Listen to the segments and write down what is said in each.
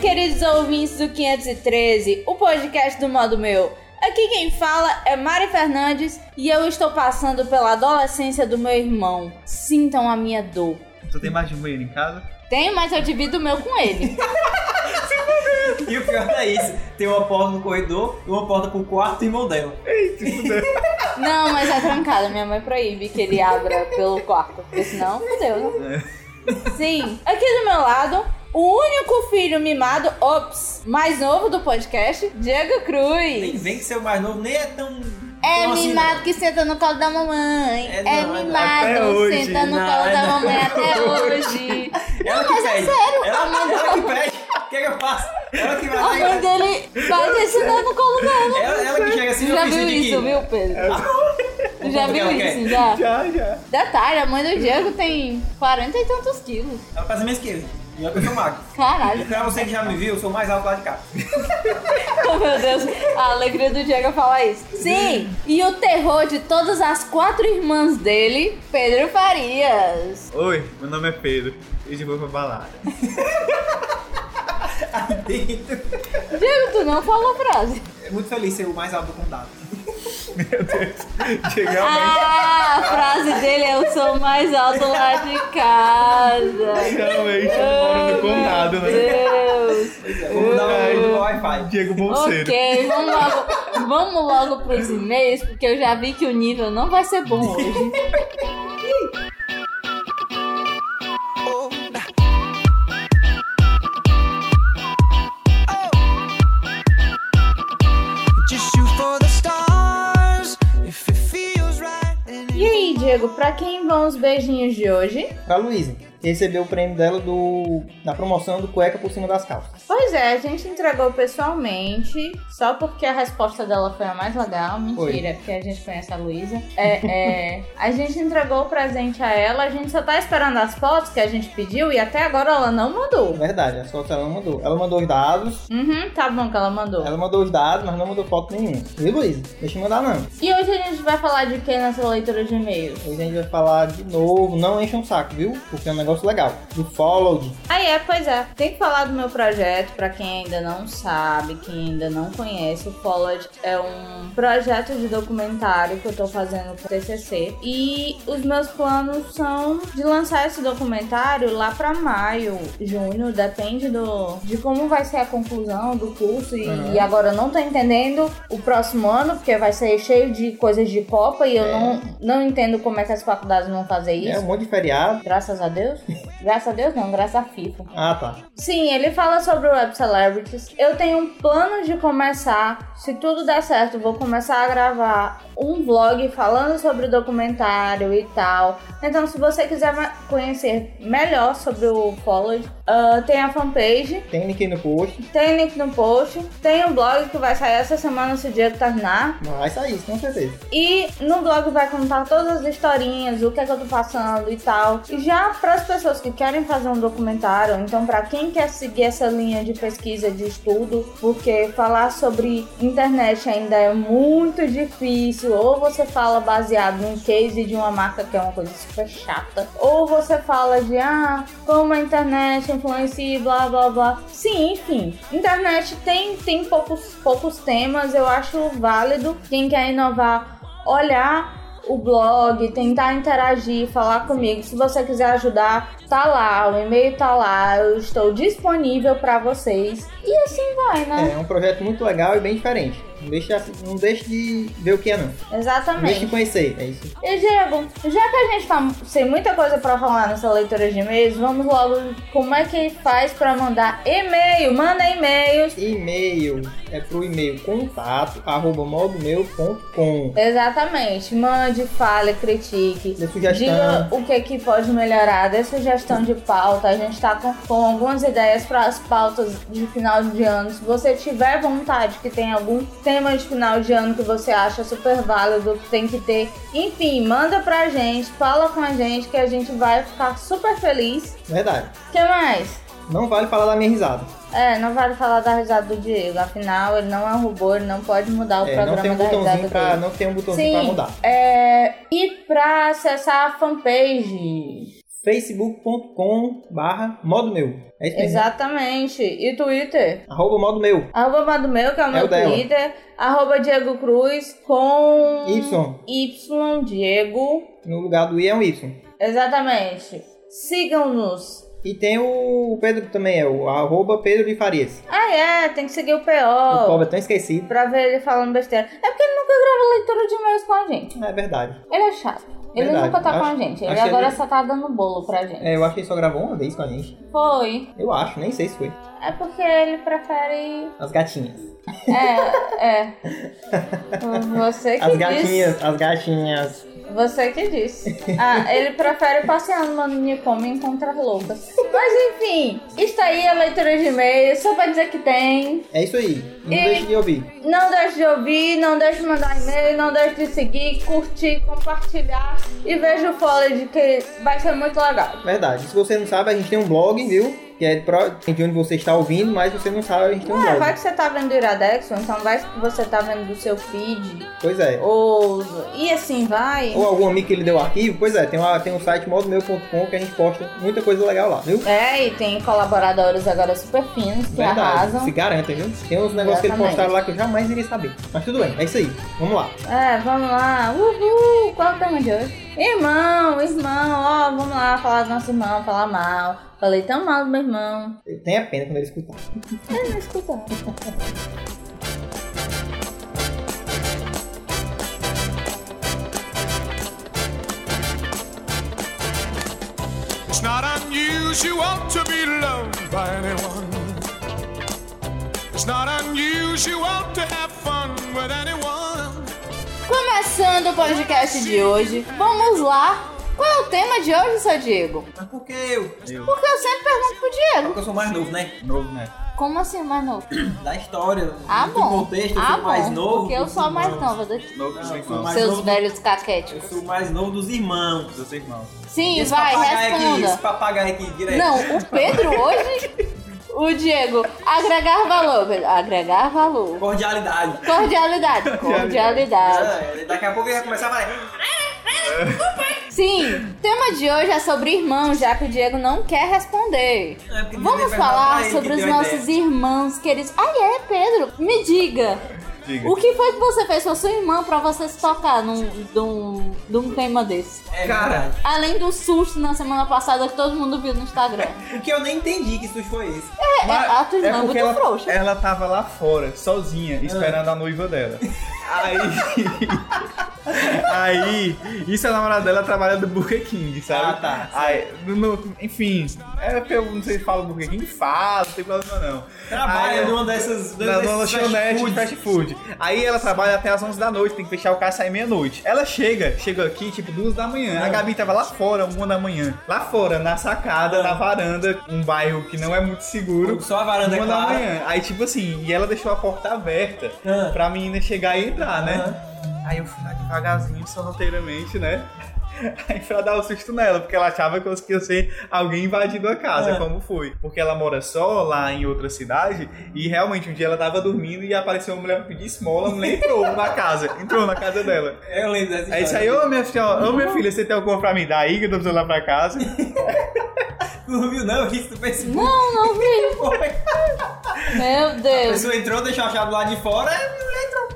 Queridos ouvintes do 513, o podcast do modo meu. Aqui quem fala é Mari Fernandes e eu estou passando pela adolescência do meu irmão. Sintam a minha dor. Tu tem mais de um banheiro em casa? Tenho, mas eu divido o meu com ele. E o pior é isso: tem uma porta no corredor e uma porta pro quarto e irmão dela. Não, mas é trancada. Minha mãe proíbe que ele abra pelo quarto, porque senão fudeu, né? Sim, aqui do meu lado, o único filho mimado, ops, mais novo do podcast, Diego Nem Cruz. vem que seu mais novo nem é tão. É assim, mimado não. que senta no colo da mamãe. É, É, não, é não. mimado, senta no Não, colo é da não. mamãe até hoje. Ela que mas é pede. sério, ela, a mãe ela que pede. O que, é que eu faço? Ela que vai A mãe vai. dele vai descendo no colo dela. Ela, ela que chega assim já viu isso, viu, Pedro? Tu já viu isso, quer? já? Já, já. Detalhe, a mãe do Diego tem 40 e tantos quilos. Ela faz a mesma que eu. E eu sou magro. Caralho. E pra você que já me viu, eu sou mais alto lá de cá. Oh, meu Deus, a alegria do Diego é falar isso. Sim, e o terror de todas as quatro irmãs dele, Pedro Farias. Oi, meu nome é Pedro. E eu vou pra balada. Aí dentro. Diego, tu não falou a frase. É muito feliz ser o mais alto do condado. Meu Deus. Ah, a frase dele é eu sou mais alto lá de casa. Realmente, eu moro no condado, né? Deus. O Ai. nome do Wi-Fi. Diego Bolseiro. Ok, vamos logo, vamos logo pros e-mails, porque eu já vi que o nível não vai ser bom hoje. Diego, pra quem vão os beijinhos de hoje? Pra Luísa, que recebeu o prêmio dela do, na promoção do cueca por cima das calças. Pois é, a gente entregou pessoalmente, só porque a resposta dela foi a mais legal. Mentira, porque a gente conhece a Luísa. É, é, a gente entregou o presente a ela, a gente só tá esperando as fotos que a gente pediu e até agora ela não mandou. verdade, as fotos ela não mandou. Ela mandou os dados, Uhum, tá bom que ela mandou. ela mandou os dados, mas não mandou foto nenhuma. Viu, Luísa? Deixa eu mandar não. E hoje a gente vai falar de que nessa leitura de e-mails? Hoje a gente vai falar de novo, não enche um saco, viu? Porque é um negócio legal. Do Followed. Ah, é, pois é. Tem que falar do meu projeto pra quem ainda não sabe, quem ainda não conhece. O Followed é um projeto de documentário que eu tô fazendo pro TCC. E os meus planos são de lançar esse documentário lá pra maio, junho, depende do de como vai ser a conclusão do curso. E, Uhum. e agora eu não tô entendendo o próximo ano, porque vai ser cheio de coisas de Copa e eu É. não, não entendo como é que as faculdades vão fazer É isso. um monte de feriado. Graças a Deus. Graças a Deus não, graças a FIFA. Ah, tá. Sim, ele fala sobre web celebrities. Eu tenho um plano de começar, se tudo der certo, vou começar a gravar um vlog falando sobre o documentário e tal. Então, se você quiser conhecer melhor sobre o Followed, ah, tem a fanpage, Tem link no post. tem link no post, tem um blog que vai sair essa semana se o dia terminar. Vai sair, com certeza. E no blog vai contar todas as historinhas, o que é que eu tô passando e tal. E já para as pessoas que querem fazer um documentário, então para quem quer seguir essa linha de pesquisa, de estudo, porque falar sobre internet ainda é muito difícil, ou você fala baseado em case de uma marca que é uma coisa super chata, ou você fala de ah, como a internet influencia blá blá blá. Sim, enfim. Internet tem, tem poucos, poucos temas, eu acho válido. Quem quer inovar, olhar o blog, tentar interagir, falar comigo. Se você quiser ajudar, tá lá, o e-mail tá lá, eu estou disponível para vocês. E assim vai, né? É um projeto muito legal e bem diferente. Não deixe, não deixe de ver o que é, não. Não deixe de Exatamente. conhecer, é isso. E Diego, já que a gente tá sem muita coisa pra falar nessa leitura de e-mails, vamos logo como é que faz pra mandar e-mail? Manda e-mails. E-mail é pro e-mail contato arroba modomeu.com. Exatamente. Mande, fale, critique. Dê sugestão. Diga o que, que pode melhorar, dê sugestão de pauta. A gente tá com, com algumas ideias para as pautas de final de ano. Se você tiver vontade que tem algum tema de final de ano que você acha super válido, que tem que ter, enfim, manda pra gente, fala com a gente que a gente vai ficar super feliz. Verdade. O que mais? Não vale falar da minha risada. É, não vale falar da risada do Diego, afinal ele não é um robô, ele não pode mudar o É, programa não tem um da risada botãozinho pra, dele. não tem um botãozinho pra Sim, mudar. é, e pra acessar a fanpage, facebook.com barra modo meu. É isso mesmo. Exatamente. E Twitter? Arroba modo meu. Arroba Mado Meu, que é o meu o dela. Twitter. Arroba Diego Cruz com Y. Y, Diego. No lugar do I é um Y. Exatamente. Sigam-nos. E tem o Pedro também, é o arroba Pedro de Farias. Ah, é, tem que seguir o O povo PO é tão esquecido. pra ver ele falando besteira. É porque ele nunca grava leitura de e-mails com a gente. É verdade. Ele é chato. Ele Verdade. nunca tá com a Acho- gente. Ele acho agora ele- só tá dando bolo pra gente. É, eu acho que ele só gravou uma vez com a gente. Foi. Eu acho, nem sei se foi. É porque ele prefere. As gatinhas. É, é. Você que As gatinhas, as gatinhas. Você que disse. Ah, ele prefere passear no manicômio e encontrar loucas. Mas enfim, está aí a leitura de e-mails, só pra dizer que tem. É isso aí. Não E- deixe de ouvir. Não deixe de ouvir, não deixe de mandar e-mail, não deixe de seguir, curtir, compartilhar e veja o Foley que vai ser muito legal. Verdade. Se você não sabe, a gente tem um blog, viu? Que é de onde você está ouvindo, mas você não sabe, gente tem um blog. vai que você tá vendo do Iradex, então vai que você tá vendo do seu feed, Pois é. ou. E assim vai. Ou algum amigo que ele deu o arquivo, pois é, tem, uma, tem um site modomeu.com que a gente posta muita coisa legal lá, viu? É, e tem colaboradores agora super finos que arrasam. Se garantem, viu? Tem uns negócios que ele Exatamente. postaram lá que eu jamais iria saber. Mas tudo bem, é isso aí. Vamos lá. É, vamos lá. Uhul! Qual é o tema de hoje? Irmão, irmão, ó, vamos lá falar do nosso irmão, falar mal. Falei tão mal do meu irmão. Eu tenho a pena quando ele escutar. Ele não escutou. It's not unusual to be loved by anyone. It's not unusual to have fun with anyone. Começando o podcast de hoje, vamos lá. Qual é o tema de hoje, seu Diego? Mas por que eu? Porque eu sempre pergunto pro Diego. Porque eu sou mais novo, né? Novo, né? Como assim, mais novo? Da história, Ah, do bom. contexto, eu ah, sou mais bom. novo. Porque eu sou a mais nova daqui. Novo Não, mais Seus novo- velhos Eu caquéticos. sou mais novo dos irmãos. Dos irmãos. Sim, Esse vai, papagaio aqui, esse responda. papagaio aqui, direto. Não, o Pedro hoje. O Diego, agregar valor, Pedro. Agregar valor. Cordialidade. Cordialidade. Cordialidade. É, daqui a pouco ele vai começar a falar. Sim, o tema de hoje é sobre irmãos, já que o Diego não quer responder. É, Vamos falar sobre os nossos ideia. irmãos queridos. Ah, é, Pedro? Me diga. Diga. O que foi que você fez com a sua irmã pra você se tocar num, num, num tema desse? É Cara. Além do susto na semana passada que todo mundo viu no Instagram. Que eu nem entendi que susto foi esse. É, é, a tua irmã é, muito ela, frouxa. ela tava lá fora, sozinha, esperando a noiva dela. Aí. aí, isso a namorada dela trabalha do Burger King, sabe? Ah, tá. Aí, no- no- enfim, é porque eu não sei se fala Burger King, fala, não tem problema não. Trabalha Aí, numa dessas. na lanchonete de fast food. Aí ela trabalha até as 11 da noite, tem que fechar o caixa e sair meia-noite. Ela chega, chega aqui tipo duas da manhã. A Gabi tava lá fora, uma da manhã. Lá fora, na sacada, na varanda, um bairro que não é muito seguro. Só a varanda é Uma da clara. manhã. Aí, tipo assim, e ela deixou a porta aberta Ah. pra menina chegar e entrar, né? Aí eu fui lá devagarzinho, sorrateiramente, né? Aí pra dar um susto nela, porque ela achava que eu ia ser alguém invadindo a casa, Ah. como foi. Porque ela mora só lá em outra cidade, e realmente um dia ela tava dormindo e apareceu uma mulher pedir esmola, a mulher entrou na casa, entrou na casa dela. Eu lembro dessa Aí história. saiu, ô minha filha, ô minha filha, você tem alguma pra me dar aí que eu tô precisando lá pra casa? Tu não viu, não? Isso do Facebook. Não, não vi. Meu A Deus. pessoa entrou, deixou a chave lá de fora,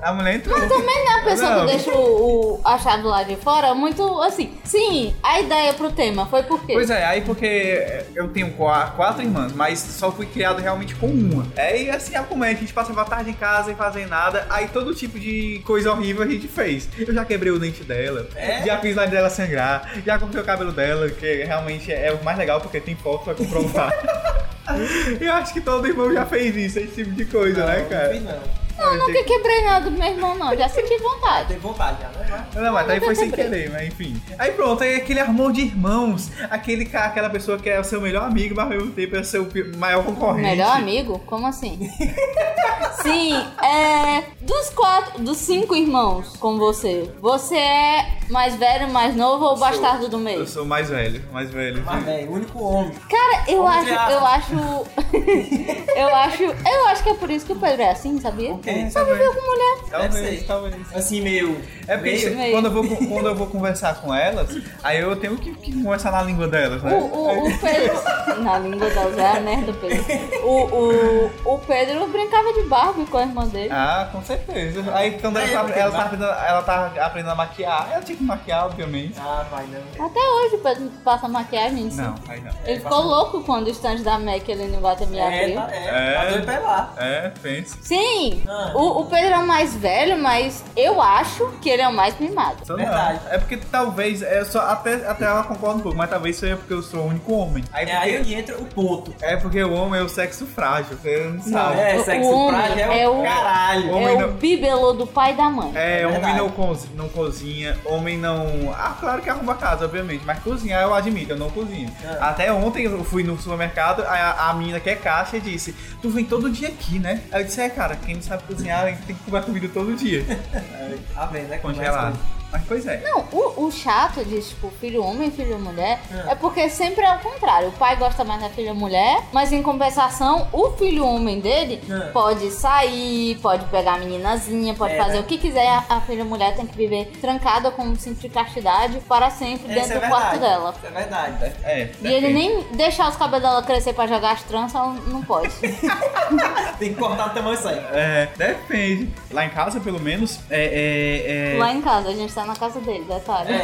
a mulher entrou. Entrou. Também não é a pessoa Não. que deixa o, o achado lá de fora muito assim. Sim, a ideia pro tema foi por quê? Pois é, aí porque eu tenho qua- quatro irmãs, mas só fui criado realmente com uma. É, e assim, a comédia, a gente passava a tarde em casa e fazer nada, aí todo tipo de coisa horrível a gente fez. Eu já quebrei o dente dela, É? já fiz lá dela sangrar, já cortei o cabelo dela, que realmente é o mais legal porque tem foto pra comprovar. eu acho que todo irmão já fez isso, esse tipo de coisa, né, Não cara? fiz, não. Não, nunca quebrei nada do meu irmão, não. Já senti vontade. Tem vontade já, né? Não, mas aí nunca foi sem quebrei. querer, mas enfim. Aí pronto, aí aquele amor de irmãos, aquele cara, aquela pessoa que é o seu melhor amigo, mas ao mesmo tempo é o seu maior concorrente. Melhor amigo? Como assim? Sim, é. Dos quatro, dos cinco irmãos com você, você é Mais velho, mais novo ou sou- bastardo do Eu meio? sou mais velho, mais velho. Mas, velho, o único homem. Cara, eu Homem acho, eu acho. eu acho. Eu acho que é por isso que o Pedro é assim, sabia? Só viveu com mulher. Talvez, Deve ser. talvez. Assim, meio. É porque meio- meio. quando eu, vou, quando eu vou conversar com elas, aí eu tenho que, que conversar na língua delas, O, né? o, o Pedro. Na língua delas é a merda, Pedro. O, o, o Pedro brincava de Barbie com a irmã dele. Ah, com certeza. Aí quando ela, É, tá, ela, dá. tá aprendendo, ela tá aprendendo a maquiar, ela tinha que maquiar, obviamente. Ah, vai não. Até hoje o Pedro passa maquiagem. assim. Não, aí não. Ele ficou louco quando o stand da MAC ali no Guatemi É, abriu. tá, é, É. tá doido pra ir lá. É, pensa. Sim, Ah. o, o Pedro é o mais velho, mas eu acho que ele é o mais mimado. Só Verdade. não. É porque talvez, é só, até, até ela concorda um pouco, mas talvez seja porque eu sou o único homem. Aí, É aí onde entra o ponto. É porque o homem é o sexo frágil, você não Não, sabe. é, O- sexo o frágil é, é o o- caralho. Homem é não- o bíbelo do pai e da mãe. É, É homem não, cozi- não cozinha, homem não. Ah, claro que arruma casa, obviamente, mas cozinhar eu admito, eu não cozinho. É. Até ontem eu fui no supermercado, a, a menina que é caixa disse: Tu vem todo dia aqui, né? Aí eu disse: É, cara, quem não sabe cozinhar tem que comer comida todo dia. Tá vendo, né? Congelado. Mas pois é. Não, o, o chato de, tipo, filho homem e filho mulher é. porque sempre é o contrário. O pai gosta mais da filha mulher, mas em compensação, o filho homem dele É. pode sair, pode pegar a meninazinha, pode É, fazer né? o que quiser. A, a filha mulher tem que viver trancada com um cinto de castidade para sempre Essa dentro é do quarto dela. Isso é verdade. É. E ele nem deixar os cabelos dela crescer pra jogar as tranças, ela não pode. Tem que cortar o tamanho disso aí. É, depende. Lá em casa, pelo menos, é. é, é... Lá em casa, a gente tá na casa dele, detalhe. É.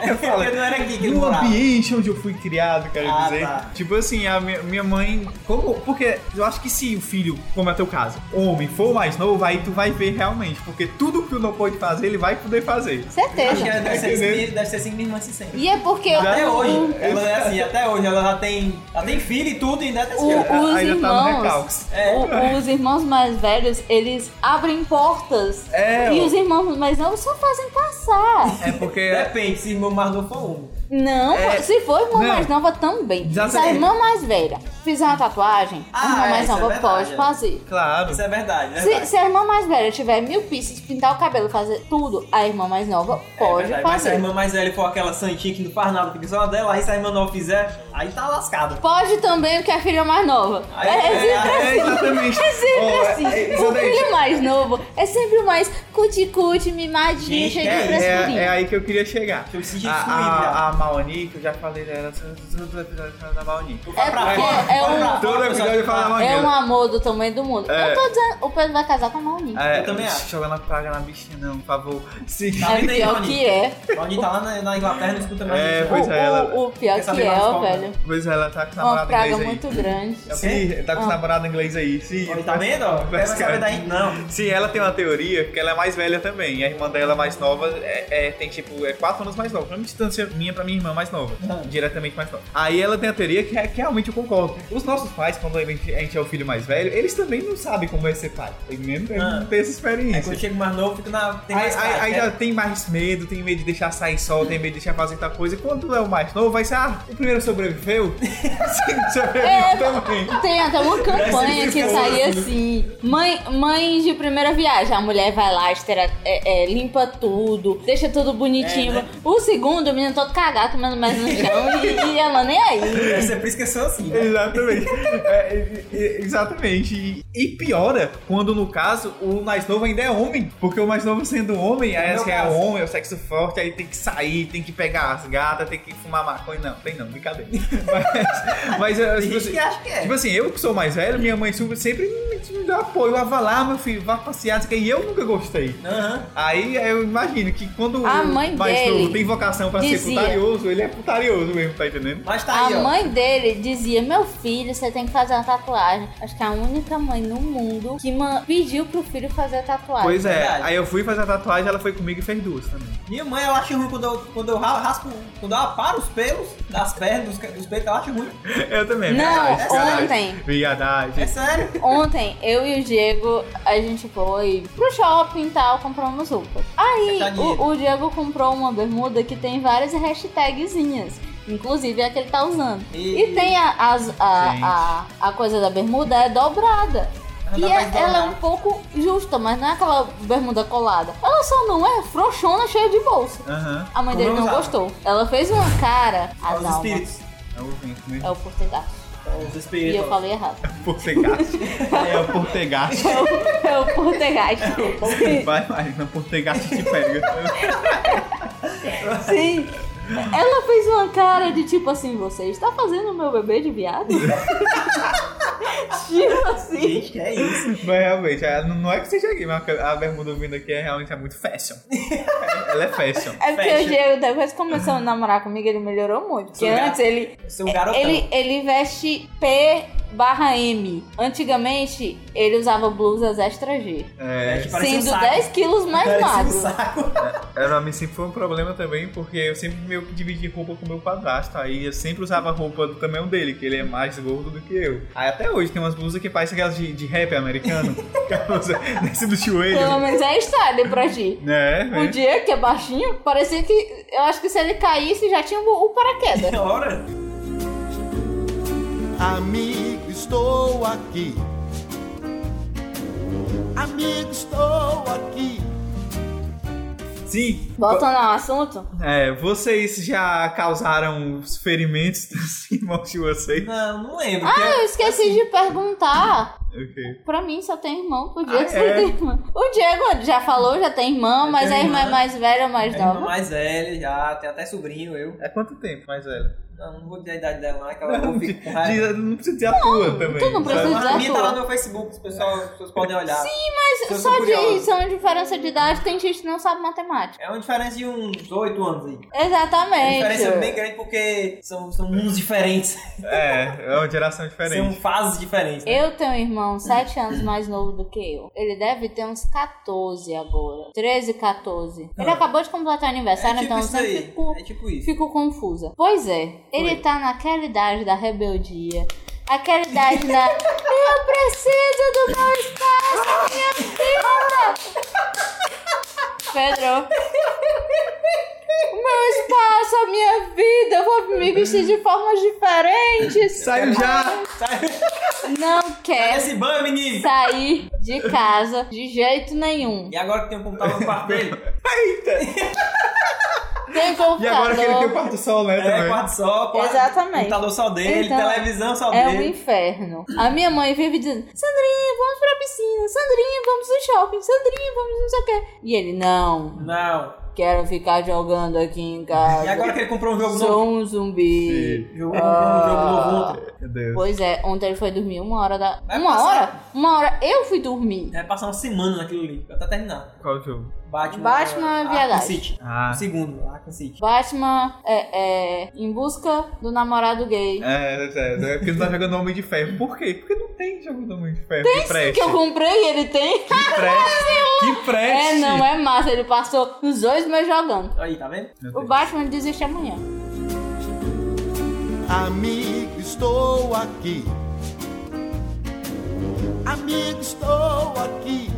É, eu falo, Porque não era aqui que ele no ambiente onde eu fui criado, quero Ah, dizer. tá. Tipo assim, a minha, minha mãe. Como, porque eu acho que se o filho, como é teu caso, homem, for mais novo, aí tu vai ver realmente. Porque tudo que tu não pode fazer, ele vai poder fazer. Acho Certeza. que deve ser, assim, deve ser assim que minha irmã se sente. E é porque Até o- hoje, o- ela é assim, até hoje, ela já tem, ela tem filho e tudo e ainda é desse O- jeito. os Ainda tá no irmãos, recalques. É. o- os irmãos mais velhos, eles abrem portas. É, e ó. os irmãos mais novos só fazem passar. É porque. Depende, se irmão mais novo for um. Não, É. se for irmã Não. mais nova também. Já Se a irmã mais velha fizer uma tatuagem, Ah, a irmã é, mais é nova verdade, pode é. fazer. Claro. Isso é verdade, né? Se, se a irmã mais velha tiver mil pieces, pintar o cabelo, fazer tudo, a irmã mais nova pode É Mas se a fazer. irmã mais velha for aquela santinha que não faz nada, fica só dela, aí se a irmã nova fizer, aí tá lascado. Pode também o que a filha mais nova. Aí- é, é, sempre É, assim. exatamente. É sempre é- assim. é- isso o filho mais novo é sempre o mais cuti-cuti, mimadinho, Gente, cheio É, de frescurinha. é, é aí que eu queria chegar. Eu me senti a, a, a Maoni, que eu já falei dela todos os episódios da Maoni. É pra porque é um- Todo episódio eu falo da Maoni. É um amor do tamanho do mundo. É. Eu tô dizendo, o Pedro vai casar com a Mauni. É, Eu também acho. Jogando a praga na bichinha, não, por favor. Sim. Tá É pior que é. Rony tá lá na, na Inglaterra, não escuta mais É, pois o, é, ela- o, pior que é, mais Pois é, ela tá com Uma namorado praga inglês aí. muito grande. Sim, tá com Ah. namorado inglês aí. Sim, tá vendo? que- daí? Não. Sim, ela tem uma teoria que ela é mais velha também. E a irmã dela mais nova é, é- tem tipo, é 4 anos mais nova. Uma distância minha pra minha irmã mais nova. Ah. Diretamente mais nova. Aí ela tem a teoria que, é- que realmente eu concordo. Os nossos pais, quando a gente, a gente é o filho mais velho, eles também não sabem como é ser pai. Tem mesmo eles Ah. não tem essa Aí experiência. quando chega mais novo, fica na. Tem Aí, mais aí- aí quer- já tem mais medo, tem medo de deixar sair sol, tem medo de deixar fazer tal coisa. E quando é o mais novo, vai ser, ah, o primeiro sobreviveu? Sim, sobreviveu É, também. Tem até uma campanha que saía assim: mãe, mãe de primeira viagem. A mulher vai lá, estera- é, é, limpa tudo, deixa tudo bonitinho. É, né? O segundo, o menino todo cagado, comendo mais no chão e, e ela nem aí. Ser por isso que sou assim. né? Exatamente. É, exatamente. E, e piora quando, no caso, o mais novo ainda é homem. Porque o mais novo sendo homem, aí assim, meu é homem, é o sexo forte, aí tem que sair, tem que pegar as gatas, tem que fumar maconha. Não, tem não, brincadeira. Mas, mas eu, Tem tipo, gente assim, que acha que é. tipo assim, eu que sou mais velho, minha mãe sempre me, dá apoio. Ah, vá lá, meu filho, vá passear, o quê, e eu nunca gostei. Aham. Aí eu imagino que quando A o mãe mais dele novo tem vocação pra ser dizia- putarioso, ele é putarioso mesmo, tá entendendo? Mas tá A aí, ó. mãe dele dizia: Meu filho, você tem que fazer uma tatuagem. Acho que é a única mãe no mundo que pediu pro filho fazer tatuagem. Pois é, verdade. aí eu fui fazer a tatuagem, ela foi comigo e fez duas também. Minha mãe, ela acha ruim quando eu, quando eu ra- raspo, quando eu aparo os pelos das pernas, dos, peitos, ela acha ruim. Eu também, Não, verdade, ontem. Verdade. É sério. Ontem, eu e o Diego, a gente foi pro shopping e tal, compramos roupas. Aí, dinheiro. o, o Diego comprou uma bermuda que tem várias hashtagzinhas. Inclusive a que ele tá usando. E- E tem a, as- a, a, a coisa da bermuda é dobrada. Não E é- ela é um pouco justa, mas não é aquela bermuda colada. Ela só não é frouxona, cheia de bolsa. Aham. A mãe Como dele eu não usava. gostou. Ela fez uma cara. As os almas. espíritos. É o vento, né? É o portegaço. Os E eu falei errado. Portegaste. É o portegaste. É o portegaço. Vai mais, não portegaste te pega. Sim. Ela fez uma cara de tipo assim, você está fazendo o meu bebê de viado? tipo assim. Gente, é isso. Mas realmente, é, não é que seja gay, mas a bermuda vindo aqui é realmente é muito fashion. Ela é fashion. É porque Fashion. o Diego, depois que começou a namorar comigo, ele melhorou muito. Porque gato. antes ele, Sou um garotão. ele, ele veste P barra M. Antigamente, ele usava blusas extra G. É, um Sendo saco. 10 quilos mais Parecia um magro. saco. é, pra mim sempre foi um problema também, porque eu sempre meio que dividi roupa com meu padrasto. Aí eu sempre usava roupa do tamanho dele, que ele é mais gordo do que eu. Aí até hoje tem umas blusas que parecem aquelas de, de rap americano. que a blusa desce do joelho. Pelo menos é style pra ti. É, O é. Diego, que é baixinho, parecia que. Eu acho que se ele caísse já tinha o, o paraquedas. Ora. Amigo, estou aqui. Amigo, estou aqui. Sim. Voltando ao assunto. É, vocês já causaram os ferimentos dos irmãos de vocês? Não, não lembro. Ah, eu esqueci de perguntar. Ok. Pra mim só tem irmão, o Diego Ah, só é? tem irmã. O Diego já falou, já tem irmã, Eu mas a irmã é irmã. mais velha ou mais É irmã nova? mais velha já, tem até sobrinho, eu. É quanto tempo mais velho? Não, não vou dizer a idade dela, não, é que ela eu fico com raiva. Não precisa dizer a tua também. tu não precisa dizer A minha tá lá no meu Facebook, os pessoal, as pessoas podem olhar. Sim, eu mas só de são diferença de idade, tem gente que não sabe matemática. É uma diferença de uns 8 anos aí. É uma Exatamente. diferença bem grande porque são, são mundos diferentes. É, é uma geração são diferente. fases diferentes. né? Eu tenho um irmão 7 anos mais novo do que eu. Ele deve ter uns 14 agora. 13, 14. Ele Ah. acabou de completar aniversário, é tipo então eu isso sempre aí. fico, É tipo isso. fico confusa. Pois é, ele Oi. tá naquela idade da rebeldia. Aquela idade da. Eu preciso do meu espaço, minha vida! Pedro. O meu espaço, a minha vida, eu vou me vestir de formas diferentes. Saiu já! Não quer esse banho, menino! sair de casa de jeito nenhum. E agora que tem um computador no quarto dele? Tem E agora que ele tem o quarto sol, né? É, quarto só, quarto, Exatamente. computador só dele, Então, televisão só É um dele. inferno. A minha mãe vive dizendo: Sandrinha, vamos pra piscina. Sandrinha, vamos no shopping. Sandrinha, vamos não sei o quê. E ele: Não, Não. quero ficar jogando aqui em casa. E agora que ele comprou um jogo novo? Sou um zumbi. Jogou, comprou um jogo novo Ah. ontem. Meu Deus. Pois é, ontem ele foi dormir uma hora da. Vai uma passar. hora? Uma hora eu fui dormir. Vai passar uma semana naquilo ali, até terminar. Qual o jogo? Batman. Batman é, Viadagem. City. Ah. O segundo, Arkham City. Batman é, é em busca do namorado gay. É, é, é, é porque não tá jogando Homem de Ferro. Por quê? Porque não tem jogo do Homem de Ferro. que preste. Que eu comprei, ele tem. Que preste. Que preste. É, não é massa. Ele passou os dois meses jogando. Aí, tá vendo? O. Batman desiste amanhã. Amigo, estou aqui. Amigo, estou aqui.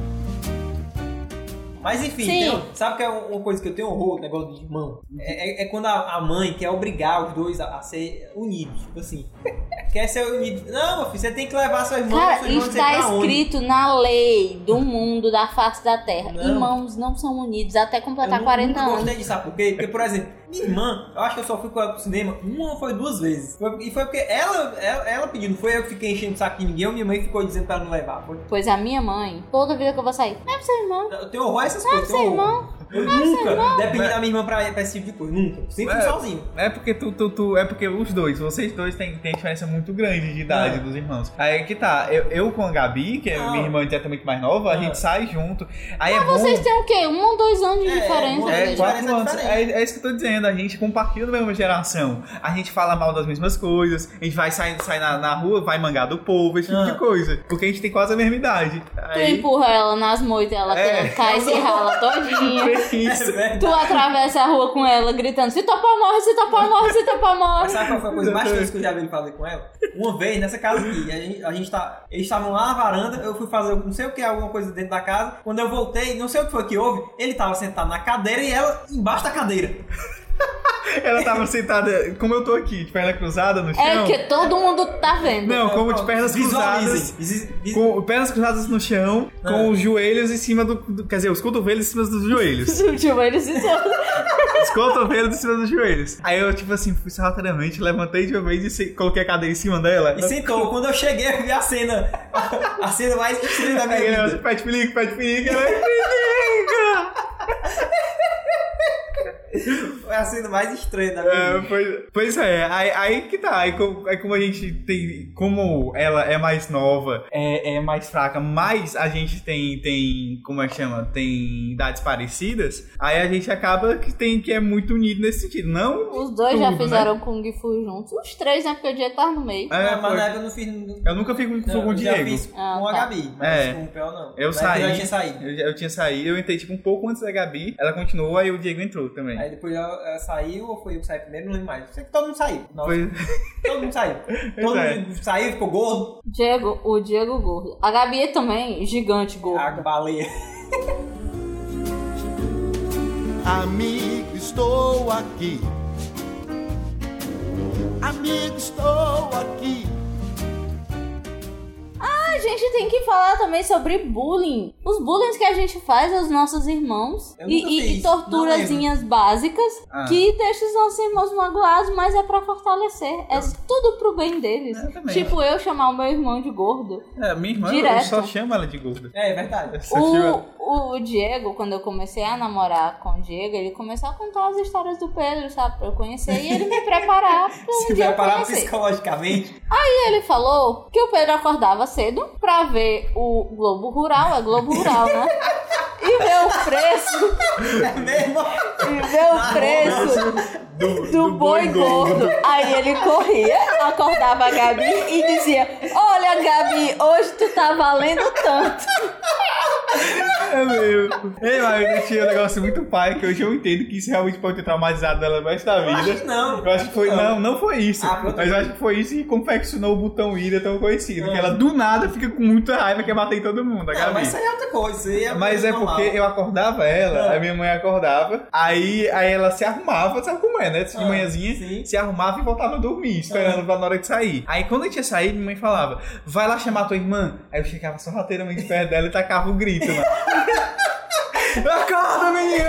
Mas enfim, tem- sabe que é uma coisa que eu tenho horror, o negócio de irmão? É, é- é quando a, a mãe quer obrigar os dois a, a ser unidos. Tipo assim, quer ser unido. Não, meu filho, você tem que levar seu irmão, Cara, seu irmão está pra onde. escrito na lei do mundo, da face da terra. Não. Irmãos não são unidos até Eu completar nu- 40 nunca anos. gostei disso, sabe por quê? Porque, por exemplo, minha irmã, eu acho que eu só fui com ela pro cinema uma ou foi duas vezes. Foi- e foi porque ela, ela, ela pediu, não foi eu que fiquei enchendo o saco de ninguém, ou minha mãe ficou dizendo pra ela não levar. Foi- Pois a minha mãe, toda vida que eu vou sair, leva seu irmão. Eu tenho horror a essas coisas. seu tenho horror. irmão. Eu nunca dependi da minha irmã pra, pra esse tipo de coisa. Nunca. Sempre É. sozinho. É porque tu, tu, tu- é porque os dois, vocês dois têm, têm diferença muito grande de idade Ah. dos irmãos. Aí que tá, eu, eu com a Gabi, que é Ah. minha irmã diretamente mais nova, a Ah. gente sai junto. Aí é Mas bom. vocês têm o quê? Um ou dois anos de É, diferença? É, quatro diferença anos. É, é isso que eu tô dizendo. A gente compartilha da mesma geração. A gente fala mal das mesmas coisas. A gente vai sair, sair na, na rua, vai mangar do povo, esse tipo Ah. de coisa. Porque a gente tem quase a mesma idade. Tu Aí. empurra ela nas moitas, ela É. cai e se rala todinha. Isso. É. Tu atravessa a rua com ela gritando: se topar morre, se topar morre, se topar Mas morre. sabe qual foi a coisa mais triste que eu já vi ele fazer com ela? Uma vez, nessa casa aqui, a gente, a gente tá. Eles estavam lá na varanda, eu fui fazer não sei o que, alguma coisa dentro da casa. Quando eu voltei, não sei o que foi que houve, ele tava sentado na cadeira e ela embaixo da cadeira. Ela tava sentada, como eu tô aqui, de perna cruzada no chão. É que todo mundo tá vendo. Não, como de pernas cruzadas. Com pernas cruzadas no chão, Ah. com os joelhos em cima do, do- Quer dizer, os cotovelos em cima dos joelhos. O tio ele se os cotovelos em cima dos joelhos. Aí eu, tipo assim, fui sorrateiramente, levantei de uma vez e coloquei a cadeira em cima dela. E sentou. Quando eu cheguei, eu vi a cena. A cena mais estranha da minha vida. pede pelica, pede pelica, ela, pelica! Foi a cena mais estranha da minha É, vida. pois, pois é, aí, aí que tá. Aí, co- aí como a gente tem. Como ela é mais nova, é, é mais fraca, mas a gente tem, tem. Como é que chama? Tem idades parecidas, aí a gente acaba que tem que é muito unido nesse sentido. Não. Os dois já tudo, fizeram Kung Fu juntos. Os três, né? Porque o Diego tava no meio. É, Não, mas foi. na época eu não fiz. Eu nunca fico com, Não, com o eu Diego. fiz Ah, com a tá. Gabi, mas É. com o Pel não. Eu Mas saí. Eu já tinha saído. Eu, eu tinha saído, eu entrei tipo um pouco antes da Gabi, ela continuou, aí o Diego entrou também. Aí depois ela, ela saiu ou foi eu que saí primeiro? Não lembro mais. Sei que todo mundo saiu. Nossa, Foi. Todo mundo saiu. Todo é. mundo saiu, ficou gordo. Diego, o Diego gordo. A Gabi também, gigante A gordo. baleia. Amigo, estou aqui. Amigo, estou aqui. A gente tem que falar também sobre bullying. Os bullying que a gente faz aos nossos irmãos. Eu E, e, e torturazinhas básicas Ah. que deixam os nossos irmãos magoados, mas é pra fortalecer. É tudo pro bem deles. Eu também. Tipo, eu chamar o meu irmão de gordo. É, minha irmã, eu Direto. só chamo ela de gorda. É, é verdade. Eu O, o Diego, quando eu comecei a namorar com o Diego, ele começou a contar as histórias do Pedro, sabe? Pra eu conhecer e ele me preparar pra um Se dia eu preparar psicologicamente. E ele falou que o Pedro acordava cedo pra ver o Globo Rural, é Globo Rural, né? E ver o preço, É mesmo? e ver o preço do, boi gordo. Aí ele corria, acordava a Gabi e dizia: Olha, Gabi, hoje tu tá valendo tanto. É mesmo. Ei, mas eu tinha um negócio muito pai que hoje eu entendo que isso realmente pode ter traumatizado ela mais da vida. acho que não. Eu acho que foi. Não, não foi isso. Ah, mas eu acho que foi isso que confeccionou o botão ira tão conhecido. Ah. Que ela do nada fica com muita raiva e quer bater em todo mundo. A Não, Gabi. mas isso aí é outra coisa. É Mas é normal. porque eu acordava ela, Ah. a minha mãe acordava, aí, aí ela se arrumava, sabe como é, né? De Ah, manhãzinha, sim. se arrumava e voltava a dormir, esperando pra na hora de sair. Aí quando a gente ia sair, minha mãe falava, vai lá chamar tua irmã. Aí eu chegava sorrateiramente perto dela e tacava o grito, mano. Acorda, menina!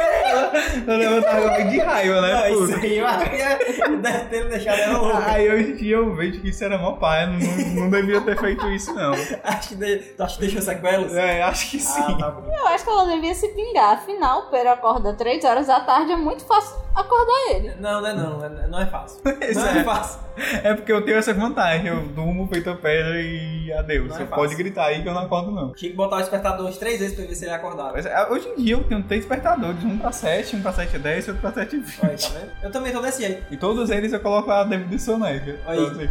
Ela levantava de raiva, né? Não, isso aí eu acho que deve ter deixado ela louca. Aí hoje em dia eu vejo que isso era mó pai, não, não, devia ter feito isso, não. Acho que, de... tu acha que deixou sequelas? É, acho que sim. Ah, tá. Eu acho que ela devia se vingar. Afinal, o Pedro acorda 3 horas da tarde, é muito fácil acordar ele. Não, não é não. é- Não é fácil. Isso Não é é. fácil. É porque eu tenho essa vantagem, eu durmo feito a pedra e adeus. Não é Você fácil. pode gritar aí que eu não acordo, não. Tinha que botar o despertador umas três vezes pra ver se ele acordava. Mas, é, hoje em dia eu tenho três despertadores, um pra 7, um pra 7 e 10 e outro pra 7 e 20. Olha, tá vendo? Eu também tô desse jeito. E todos eles eu coloco a devida soneca. Aí.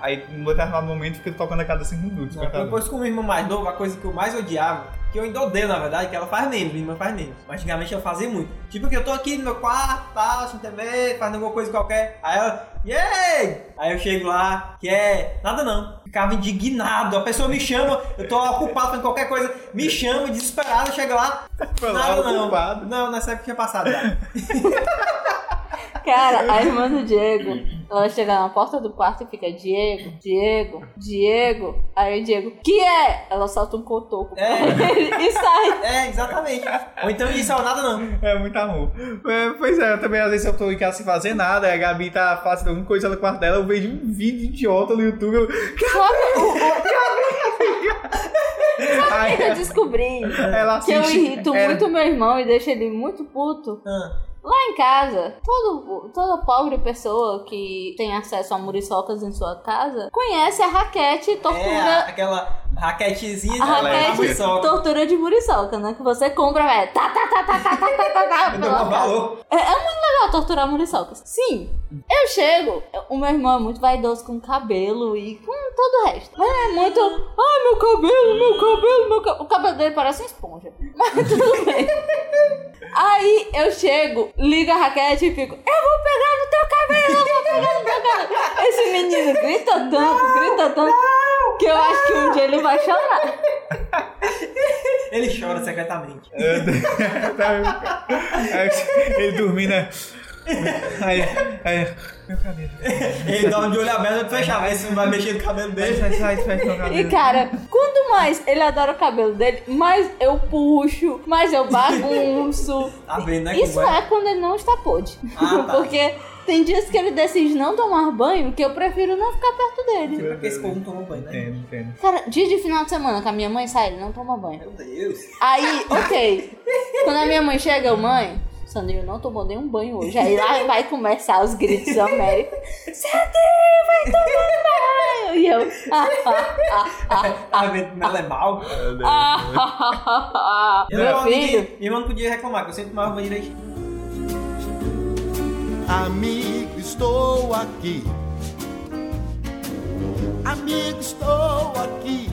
Aí, num determinado momento, fica tocando a cada 5 minutos. Não, depois com o irmão mais novo, a coisa que eu mais odiava, que eu ainda odeio na verdade, que ela faz menos, minha irmã faz menos. Mas antigamente eu fazia muito. Tipo que eu tô aqui no meu quarto, tá, assistindo TV, fazendo alguma coisa qualquer. Aí ela, yay! Aí eu chego lá, que é nada não. Ficava indignado. A pessoa me chama, eu tô ocupado fazendo qualquer coisa, me chama, desesperado, chega lá. Foi lá, Nada não. ocupado. Não, nessa época tinha passado já. Cara, a irmã do Diego, ela chega na porta do quarto e fica: Diego, Diego, Diego. Aí o Diego, que é? Ela solta um cotoco É. e sai. É, exatamente. Ou então isso é nada não. É muito amor. É, pois é, eu também às vezes eu tô em casa sem fazer nada, a Gabi tá fazendo alguma coisa no quarto dela, eu vejo um vídeo idiota no YouTube. Eu... Aí, Eu descobri ela que eu irrito é, muito meu irmão e deixo ele muito puto. Ah, Lá em casa, todo, toda pobre pessoa que tem acesso a muriçocas em sua casa conhece a raquete é tortura. aquela raquetezinha de raquete tortura de muriçoca, né? Que você compra, velho. Tá, tá, tá, tá, tá, tá, tá, tá, tá, casa. valor. É, é muito legal torturar muriçocas. Sim, eu chego, o meu irmão é muito vaidoso com cabelo e com todo o resto. Mas é muito. Ai, meu cabelo, meu cabelo, meu cabelo. O cabelo dele parece uma esponja. Mas tudo bem. Aí eu chego, ligo a raquete e fico: Eu vou pegar no teu cabelo, eu vou pegar no teu cabelo. Esse menino grita tanto, grita tanto, que eu acho que um dia ele vai chorar. Ele chora secretamente. É, Ele dormindo, né? Aí, aí, meu cabelo. Ele dorme de olho aberto e fechar, ver se não vai mexer no cabelo dele. sai, sai, fecha meu cabelo. E cara, quanto mais ele adora o cabelo dele, mais eu puxo, mais eu bagunço. Tá vendo, né? Isso é quando ele não está pôde. Ah, tá. Porque tem dias que ele decide não tomar banho que eu prefiro não ficar perto dele. Porque esse povo não toma banho, né? Entendo, entendo. Cara, dia de final de semana que a minha mãe sai, ele não toma banho. Meu Deus. Aí, ok. Quando a minha mãe chega, eu, mãe, Sandrinho não tomou nenhum banho hoje. Aí lá vai começar os gritos da América. Sandrinho, vai tomar banho! E eu, ah, ah, ah, ah, Tá como ela é mal? ah, ah, ah, ah. Eu Meu não- filho, Minha irmã não podia reclamar, que eu sempre tomava banho direitinho. Amigo, estou aqui. Amigo, estou aqui.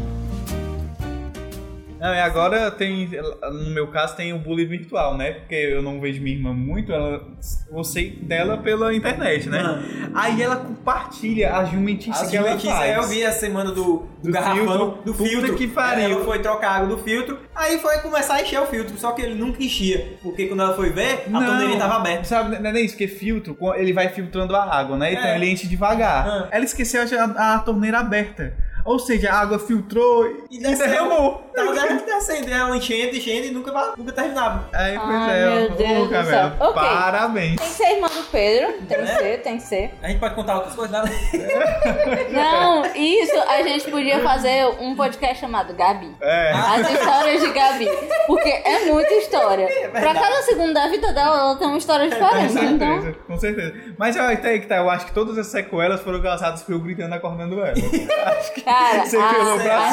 Não, e agora tem, no meu caso, tem o bullying virtual, né? Porque eu não vejo minha irmã muito, ela, eu sei dela pela internet, né? Aí ela compartilha As que ela faz. eu vi a semana do, do, Do garrafão, filtro. do filtro. que pariu. Ela foi trocar a água do filtro, aí foi começar a encher o filtro, só que ele nunca enchia. Porque quando ela foi ver, a torneirinha tava aberta. Sabe, não é nem isso, porque filtro, ele vai filtrando a água, né? Então É. ele enche devagar. Ah. Ela esqueceu a, a torneira aberta. Ou seja, a água filtrou e, E derramou. Tava dando que acender ela enchendo, enchendo e nunca, nunca terminava. Aí, pois Ai, é, meu Deus do céu. Ok. Parabéns. tem que ser irmã do Pedro. Tem que Né? ser, tem que ser. A gente pode contar outras coisas dela. Não, isso a gente podia fazer um podcast chamado Gabi. É. As histórias de Gabi. Porque é muita história. Pra verdade. cada segundo da vida dela, ela tem uma história Com diferente. certeza, Então, com certeza. Mas até aí que tá, eu acho que todas as sequelas foram causadas por eu gritando acordando ela. Acho que cara, você a,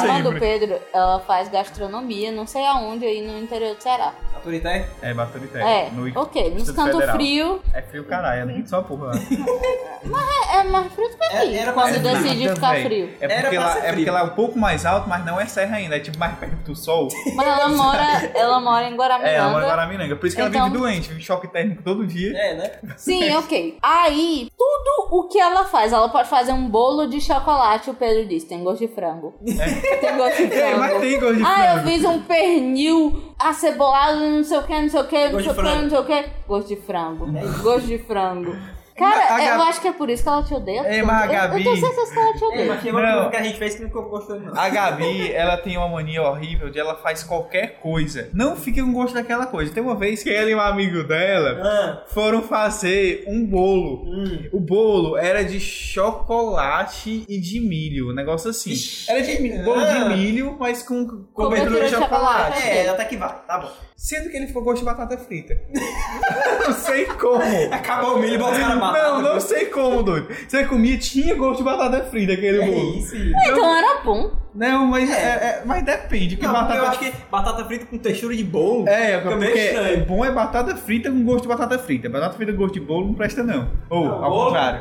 a irmã do. Pedro, ela faz gastronomia, não sei aonde, aí no interior do Ceará. Autoritário? É, Baturité. É, no ok, nos cantos frios, É frio caralho, é só porra. lá. é, é mais frio do que aqui, É, era quando ser decide ficar frio. É porque, lá, é porque frio. lá é um pouco mais alto, mas não é serra ainda, é tipo mais perto do sol. Mas ela mora, ela mora em Guaramiranga. É, ela mora em Guaramiranga. Por isso que ela Então- vive doente, vive choque térmico todo dia. É, né? Sim, ok. Aí, tudo o que ela faz, ela pode fazer um bolo de chocolate, o Pedro disse, tem gosto de frango. Tem gosto de É, frango. mas tem gosto de ah, eu frango. fiz um pernil acebolado, não sei o que, não sei o que, não sei o que, frango. não sei o que. Gosto de frango. Gosto de frango. Cara, A eu Gabi- acho que é por isso que ela te odeia. É, mas a Eu- Gabi- Eu, tenho certeza que ela te É, odeia. mas chegou Não. que a gente fez que nunca gostou, não. A Gabi, ela tem uma mania horrível de ela faz qualquer coisa. Não fica com gosto daquela coisa. Tem uma vez que ela e um amigo dela Ah, foram fazer um bolo. hum. O bolo era de chocolate e de milho, um negócio assim. Ixi. Era de mi- bolo Ah. de milho, mas com Cobertura cobertura de chocolate. chocolate. É, até que vai, tá bom. Sendo que ele ficou gosto de batata frita. não sei como. Acabou o milho e bota os caras batata. Não, não sei como, doido. Você comia, tinha gosto de batata frita aquele É bolo. isso, Lili. Então era bom. Não, mas, é, é- mas depende. Não, porque batata eu acho que batata frita com textura de bolo É, fica porque estranho. bom é batata frita com gosto de batata frita. Batata frita com gosto de bolo não presta, não. Ou, Não, ao bolo- contrário.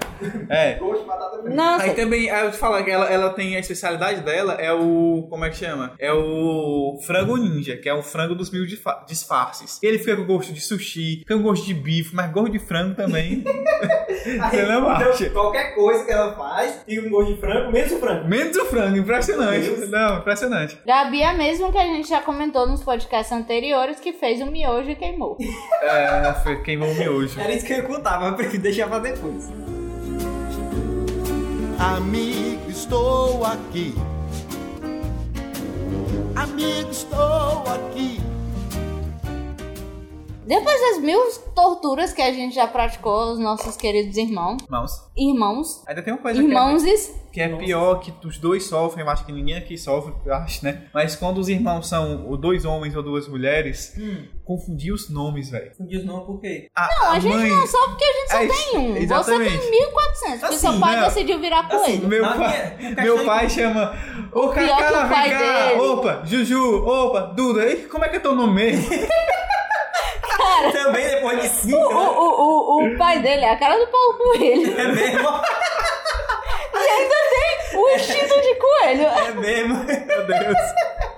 É. Gosto de batata frita. Nossa, Aí também, aí eu te falar que ela, ela tem a especialidade dela, é o. Como é que chama? É o frango ninja, que é o frango dos mil disfarces. Ele fica com gosto de sushi, fica com gosto de bife, mas gosto de frango também. Você não Então, acha? qualquer coisa que ela faz, fica um gosto de frango, menos o frango. Menos o frango, impressionante. Deus. Não, impressionante. Gabi é a mesma que a gente já comentou nos podcasts anteriores, que fez o miojo e queimou. É, foi- queimou o miojo. Era isso que eu ia contar, mas prefiro deixar pra depois. Amigo, estou aqui. Amigo, estou aqui. Depois das mil torturas que a gente já praticou aos nossos queridos irmãos, Irmãos. irmãos, Ainda tem uma coisa que é- irmãos, Que é pior que os dois sofrem, eu acho que ninguém aqui sofre, eu acho, né? Mas quando os irmãos são ou dois homens ou duas mulheres, confundir os nomes, velho. Não diz não por quê? A, Não, a, gente mãe, não só porque a gente só É, tem um. Você exatamente. tem 1.400, porque seu Assim, pai não. decidiu virar Assim, coelho. Meu pai, minha- meu pai chama. Ô, Cacá, pai vem cá. dele. Opa, Juju, opa, Duda. Ih, como é que é teu nome mesmo? Também depois de O, cinco, né? o, o, o pai dele é a cara do Paulo Coelho. É mesmo? E ainda tem o instinto de coelho. É mesmo? Meu Deus.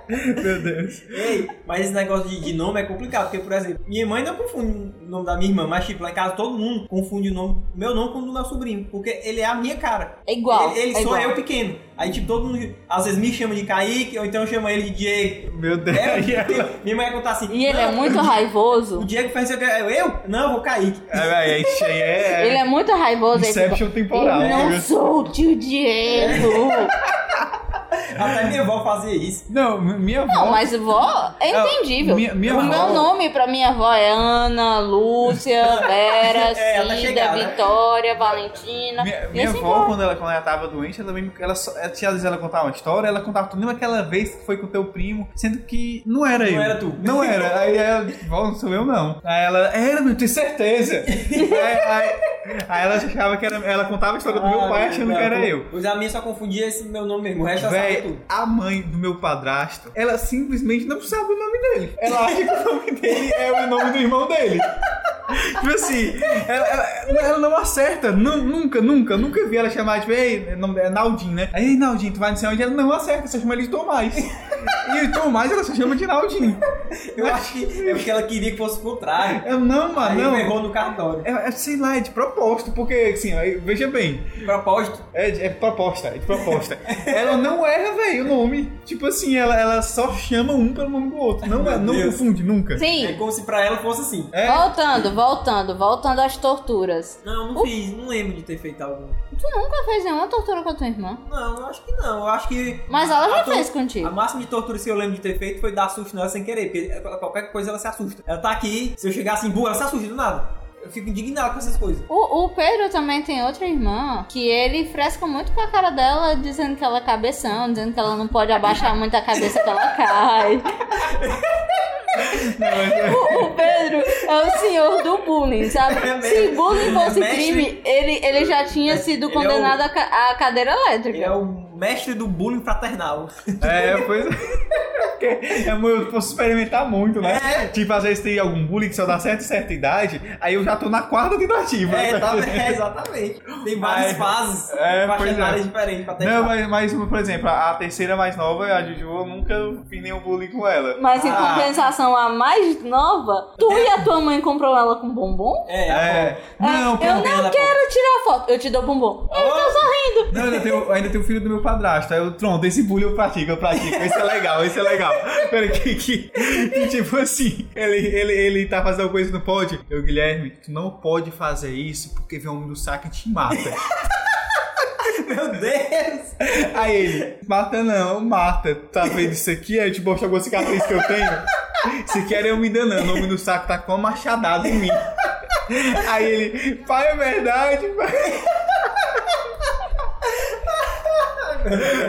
Meu Deus. Ei, mas esse negócio de, de nome é complicado, porque, por exemplo, minha mãe não confunde o nome da minha irmã, mas, tipo, lá em casa todo mundo confunde o nome, meu nome com o do meu sobrinho, porque ele é a minha cara. É igual. Ele, ele é sou igual. eu pequeno. Aí, tipo, todo mundo, às vezes me chama de Kaique, ou então chama ele de Diego. Meu Deus. É, ela- minha mãe ia contar assim. E ele é "Não, muito O raivoso. Diego faz isso, eu, eu? Não, eu vou Kaique. É, é, isso aí é. Ele é muito raivoso. ele Inception temporal. Eu não sou o tio Diego. Até minha avó fazia isso. Não, minha avó. Não, mas vó é entendível. minha- minha o avó- meu nome pra minha avó é Ana, Lúcia, Vera, É, ela Cida, chegada, né? Vitória, Valentina. Minha, minha avó, quando ela, quando ela tava doente, ela, mesmo- ela, só, ela tinha, às vezes ela contava uma história, ela contava tudo, nem aquela vez que foi com teu primo, sendo que não era Não eu. era tu. Não era. Aí ela, vó, não sou eu não. Aí ela, era, meu, tenho certeza. aí, aí, aí ela achava que era, ela contava a história do meu pai achando que era eu. Pois a minha só confundia esse meu nome mesmo, o resto Véi, a mãe do meu padrasto, ela simplesmente não sabe o nome dele. Ela acha que o nome dele é o nome do irmão dele. Tipo assim, ela, ela- ela não acerta, nu- nunca, nunca, nunca vi ela chamar, tipo, ei, nome é Naldinho, né? Aí, Naldinho, tu vai não sei onde, ela não acerta, só chama ele de Tomás. E o Tomás ela só chama de Naldinho. Eu acho que é porque ela queria que fosse o contrário. Eu, não, mano, Aí não. errou no cartório. É, é, sei lá, é de propósito, porque, assim, veja bem, Propósito. É, é proposta, é de proposta. ela não erra, velho, o nome. Tipo assim, ela, ela só chama um pelo nome do outro. Não, não Deus. confunde, nunca. É Sim, como se pra ela fosse assim. É, voltando, voltando, voltando às torturas. Não, não fiz, não lembro de ter feito algum. Tu nunca fez nenhuma tortura com a tua irmã? Não, eu acho que não. Eu acho que. Mas ela a já tor- fez A contigo. máxima de tortura que eu lembro de ter feito foi dar susto nela sem querer, porque qualquer coisa ela se assusta. Ela tá aqui, se eu chegar assim, burra, ela se assusta do nada. Eu fico indignado com essas coisas. O, o Pedro também tem outra irmã que ele fresca muito com a cara dela, dizendo que ela é cabeção, dizendo que ela não pode abaixar muito a cabeça que ela cai. o, o Pedro é o senhor do bullying, sabe? É. Se bullying fosse É crime, ele, ele já tinha sido Ele é condenado à à cadeira elétrica. É o mestre do bullying fraternal. é, pois é. É, eu posso experimentar muito, né? É. Tipo, às vezes tem algum bullying que só dá certa e certa idade, aí eu já tô na quarta tentativa. É, tá, é, exatamente. Tem várias Mas- fases, É, faixas pois é. diferentes pra testar. Não, mas, mas, por exemplo, a terceira mais nova, a Juju, eu nunca fiz nenhum bullying com ela. Mas em Ah, compensação, a mais nova, tu e a tua mãe comprou ela com bombom? É, É. Não, eu pô, não quero tirar foto. Eu te dou bombom. Ele tá sorrindo. Não, ainda tenho, ainda tenho o filho do meu padrasto. Aí eu, pronto, esse bullying eu pratico, eu pratico. Esse é legal, esse é legal. Peraí, que, que, que tipo assim, ele, ele, ele tá fazendo alguma coisa e não pode. Eu, Guilherme, tu não pode fazer isso porque vem um homem do saco e te mata. Meu Deus! Aí ele, mata não, mata. Tá vendo isso aqui? Aí eu te mostro alguma cicatriz que eu tenho. Se quer eu me enganando, o homem do saco tá com uma machadada em mim. Aí ele, pai, é verdade, pai.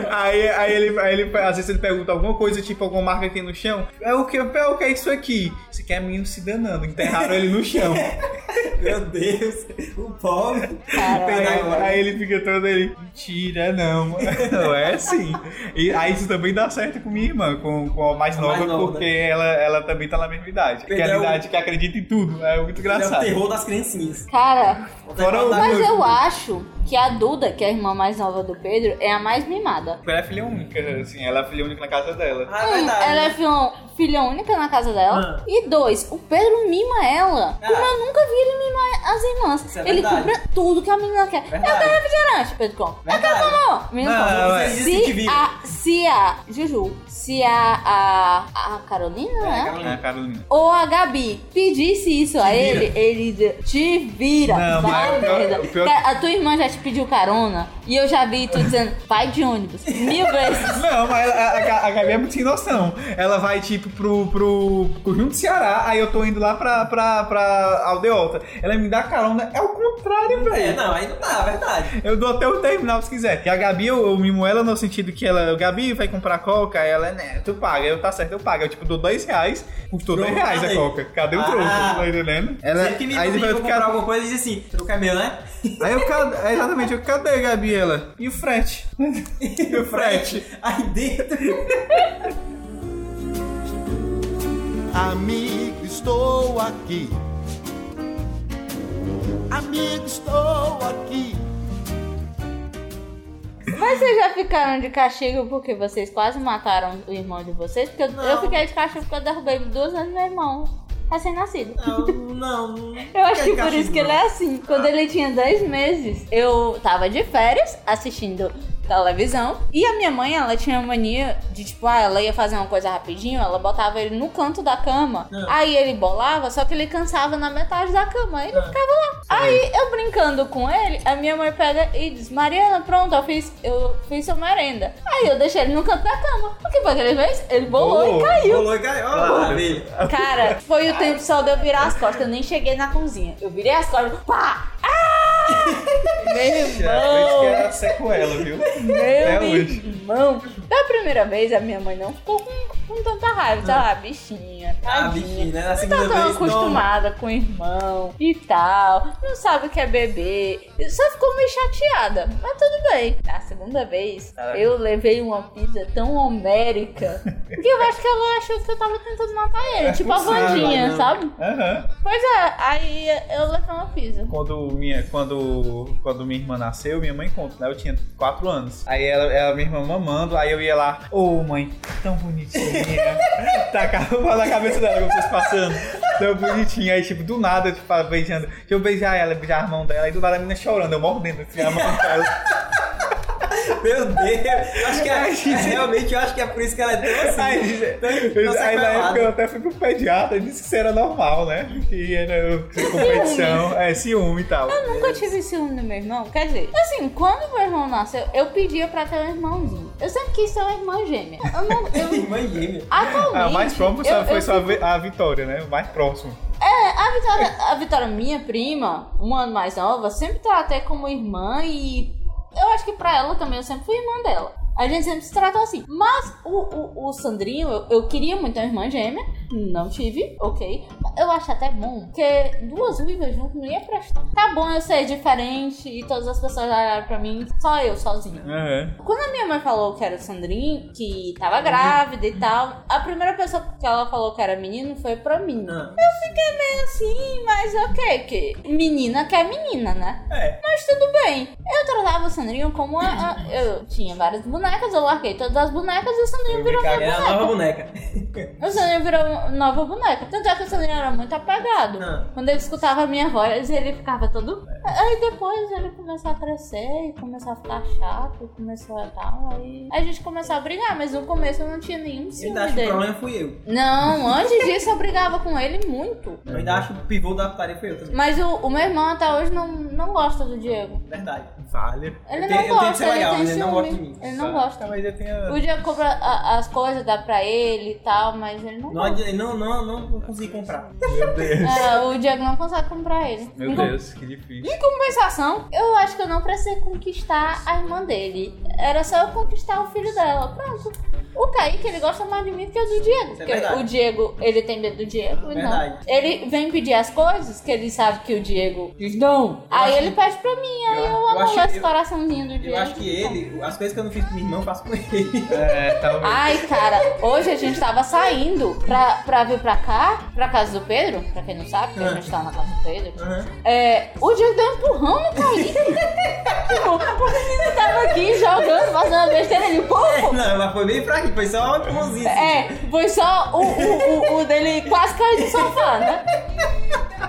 Aí, aí, ele, aí ele, às vezes ele pergunta alguma coisa, tipo alguma marca aqui no chão. É o que, é o que é isso aqui? Você quer menino se danando. Enterraram ele no chão. Meu Deus! O pobre! Aí, aí ele fica todo ele, mentira, não. Não é assim. E aí isso também dá certo com minha irmã, com, com a mais A nova, mais nova, porque ela, ela também tá na mesma idade. Que é a é idade que acredita em tudo. É muito Ele é o engraçado. terror das criancinhas. Cara, Fora o- mas eu acho que a Duda, que é a irmã mais nova do Pedro, é a mais mimada. Ela é filha única, assim, ela é filha única na casa dela. Ah, é Um, verdade. ela é filha, filha única na casa dela. Ah. E dois, o Pedro mima ela. Ah. Como eu nunca vi ele mimar as irmãs. Isso é ele verdade. compra tudo que a menina quer. Verdade. Eu quero refrigerante, Pedro compra. Eu quero mamão. Menina compra. é. Se a, se a Juju, se a, a, a Carolina, É, né? Carolina. É, Carolina. ou a Gabi pedisse isso a Te vira. ele, ele te vira, Não, vai merda. pior- A tua irmã já te pediu carona e eu já vi tu dizendo, vai de ônibus, mil vezes. Não, mas a, a, a Gabi é muito sem noção. Ela vai, tipo, pro, pro conjunto do Ceará, aí eu tô indo lá pra, pra, pra Aldeota. Ela me dá carona, é o contrário, velho. É, não, aí não dá, é verdade. Eu dou até o terminal se quiser. E a Gabi, eu, eu mimo ela no sentido que ela, Gabi vai comprar coca, aí ela, né, tu paga. Eu, tá certo, eu pago. Eu, tipo, dou dois reais, custou dois reais a coca. Cadê o Ah. troco? Tá entendendo? Ela, Sempre que me aí eu comprar ficar... alguma coisa, diz assim, troco meu, né? Aí eu, cadê, é, exatamente, eu, cadê, Gabi? Ela, e o frete? e o frete? Aí dentro. Amigo, estou aqui. Amigo, estou aqui. Mas vocês já ficaram de castigo porque vocês quase mataram o irmão de vocês? Porque eu, eu fiquei de castigo porque eu derrubei duas vezes meu irmão recém-nascido. Não, não. não Eu acho que fica por isso que ele é assim. Quando ele tinha 10 meses, eu tava de férias assistindo televisão. E a minha mãe, ela tinha mania de, tipo, ah, ela ia fazer uma coisa rapidinho, ela botava ele no canto da cama. Ah. Aí ele bolava, só que ele cansava na metade da cama. Aí ele ficava lá. Aí eu brincando com ele, a minha mãe pega e diz: Mariana, pronto, eu fiz, eu fiz sua merenda. Aí eu deixei ele no canto da cama. O que foi que ele fez? Ele bolou Bolou. e caiu. Rolou e caiu. Maravilha. Cara, foi o tempo só de eu virar as costas. Eu nem cheguei na cozinha. Eu virei as costas. Pá! Ah! Meu irmão! era sequela, viu? Meu irmão! Da primeira vez, a minha mãe não ficou com, com tanta raiva. Sei lá, bichinha. Ah, tadinha. bichinho, né? Na Não segunda tá tão vez, não. acostumada com o irmão e tal. Não sabe o que é bebê. Só ficou meio chateada. Mas tudo bem. A segunda vez, Ah. eu levei uma pizza tão homérica que eu acho que ela achou que eu tava tentando matar ele. É tipo a Vandinha, não. sabe? Aham. Pois é, aí eu levei uma pizza. Quando minha, quando, quando minha irmã nasceu, minha mãe conta, né? Eu tinha 4 anos. Aí ela, ela minha irmã mamando, aí eu ia lá, ô mãe, tão bonitinha. Tacava na cabeça dela, como vocês passando. Tão bonitinha. Aí, tipo, do nada, tipo, ela beijando. Deixa eu beijar ela, beijar a mão dela. Aí do nada a menina chorando, eu mordendo assim, a mão dela. Meu Deus. Acho que é, realmente eu acho que é por isso que ela é tão assim. Aí, tão aí na época eu até fui pro pediatra e disse que isso era normal, né? Que era competição, é, ciúme e tal. Eu nunca tive ciúme do meu irmão. Quer dizer, assim, quando meu irmão nasceu, eu pedia pra ter um irmãozinho. Eu sempre quis ter uma irmã gêmea. Eu não. Eu, Irmã gêmea. atualmente. Ah, o mais próximo eu- só foi eu só a Vi- a Vitória, né? O mais próximo. É, a Vitória, a Vitória, minha prima, um ano mais nova, sempre tratei como irmã e eu acho que pra ela também eu sempre fui irmã dela. A gente sempre se tratou assim. Mas o, o, o Sandrinho, eu, eu queria muito uma irmã gêmea. Não tive, ok. Eu acho até bom, porque duas ruivas juntas não ia prestar. Tá bom eu ser diferente e todas as pessoas olharam pra mim, só eu sozinha. Aham. Quando a minha mãe falou que era o Sandrinho, que tava grávida e tal, a primeira pessoa que ela falou que era menino foi pra mim. Ah. Fiquei meio assim, mas ok, que menina quer menina, né? É. Mas tudo bem. Eu tratava o Sandrinho como a, a- eu tinha várias bonecas, eu larguei todas as bonecas e o Sandrinho virou minha É a nova boneca. boneca. O Sandrinho virou nova boneca. Tanto é que o Sandrinho era muito apegado. Ah. Quando ele escutava a minha voz, ele ficava todo. Aí depois ele começou a crescer e começou a ficar chato, começou a tal. Aí a gente começou a brigar, mas no começo eu não tinha nenhum ciúme ainda acho que o dele. problema fui eu. Não, antes disso eu brigava com ele muito. Eu ainda acho que o pivô da putaria foi eu também. Mas o, o meu irmão até hoje não, não gosta do Diego. Verdade. Falha. Ele Eu não tenho- eu tento gosta, ser ele legal, ele não gosta de mim. Ele não gosta. Mas eu tenho... O Diego compra a- as coisas, dá pra ele e tal, mas ele não Não, gosta. não, não, não consegui comprar. Meu Deus. É, o Diego não consegue comprar ele. Meu Em com- Deus, que difícil. Em compensação, eu acho que eu não precisei conquistar a irmã dele. Era só eu conquistar o filho dela. Pronto. O Kaique, ele gosta mais de mim do que o do Diego. Isso é porque verdade. o Diego, ele tem medo do Diego. e não. Verdade. Ele vem pedir as coisas que ele sabe que o Diego diz não. Aí acho- ele pede pra mim. Aí eu, eu amo acho- esse eu- coraçãozinho do Diego. Eu acho que ele, as coisas que eu não fiz com minha irmã, eu faço com ele. É, talvez. Ai, cara, hoje a gente tava saindo pra, pra vir pra cá, pra casa do Pedro, pra quem não sabe, porque a gente tá na casa do Pedro. Aham. É, o Diego deu um empurrão no Kaique. tipo, o menino tava aqui jogando, fazendo besteira de pouco. Não, mas foi bem fraquinho, foi só um empurrãozinho. assim. É, foi só o, o, o, o dele quase caiu do sofá, né?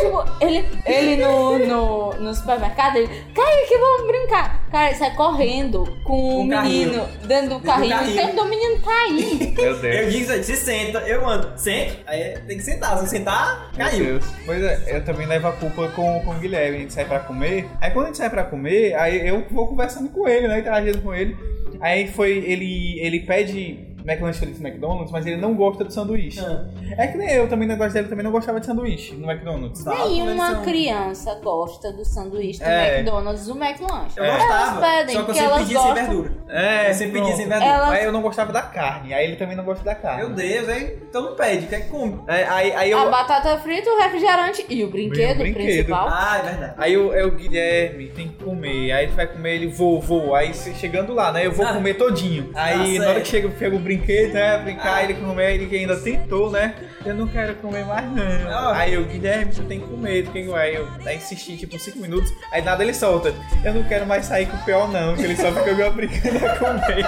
Tipo, ele, ele no, no, no supermercado, ele, Kaique, vamos brincar. Cara, ele sai correndo com o Com o menino carrinho. dentro do carrinho, carrinho. o tempo do menino cair. Meu Eu Deus. digo isso aí, se senta, eu mando, sente, aí tem que sentar, se não sentar, Meu caiu. Deus. Pois é, eu também levo a culpa com, com o Guilherme. A gente sai pra comer. Aí quando a gente sai pra comer, aí eu vou conversando com ele, né? Interagindo com ele. Aí foi, ele, ele pede McLanche Feliz McDonald's, mas ele não gosta de sanduíche. Ah. É que nem eu também, no negócio dele também não gostava de sanduíche no McDonald's. Tá, Nenhuma criança gosta do sanduíche do É. McDonald's do McLanche. Eu É. gostava, Elas pedem, só que eu porque sempre elas pedia sem gostam. verdura. É, Eu sempre pedia sem verdura. Ela- Aí eu não gostava da carne, aí ele também não gosta da carne. Meu Deus, aí então não pede, quer que come. É, aí, aí eu. A batata frita, o refrigerante e o brinquedo, brinquedo. principal. Ah, é verdade. Aí o, é o Guilherme tem que comer, aí ele vai comer, ele vou, vou. Aí chegando lá, né? Eu vou Ah. comer todinho. Aí Ah, na hora que chega, pega o brinquedo brinquedo, né? Brincar, ele comer, ele ainda tentou, né? Eu não quero comer mais, não. Ah. Aí eu, Guilherme, tu tem que comer, tu que comer. Aí eu aí insisti, tipo, 5 minutos, aí nada ele solta. Eu não quero mais sair com o pior, não, que ele só fica me obrigando a comer.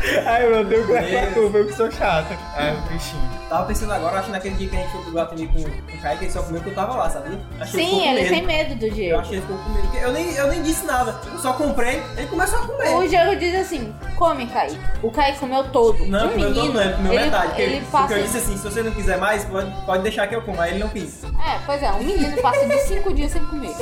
Ai, meu Deus, que é culpa, eu que sou chato. Ai, o bichinho. Tava pensando agora, acho que naquele dia que a gente foi pro Guatemi com, com o Caio, que ele só comeu porque eu tava lá, sabia? Que ele ficou Sim, com ele medo. tem medo do Eu Diego. acho que ele ficou com medo. porque Eu nem, eu nem disse nada. Eu só comprei, ele começou a comer. O Diego diz assim: come, Kaique. O Kaique comeu todo. Não, comeu todo menino, não, ele comeu ele, metade. Porque, ele porque passa. eu disse assim, se você não quiser mais, pode, pode deixar que eu como. Aí ele não quis. É, pois é, um menino passa de cinco dias sem comer.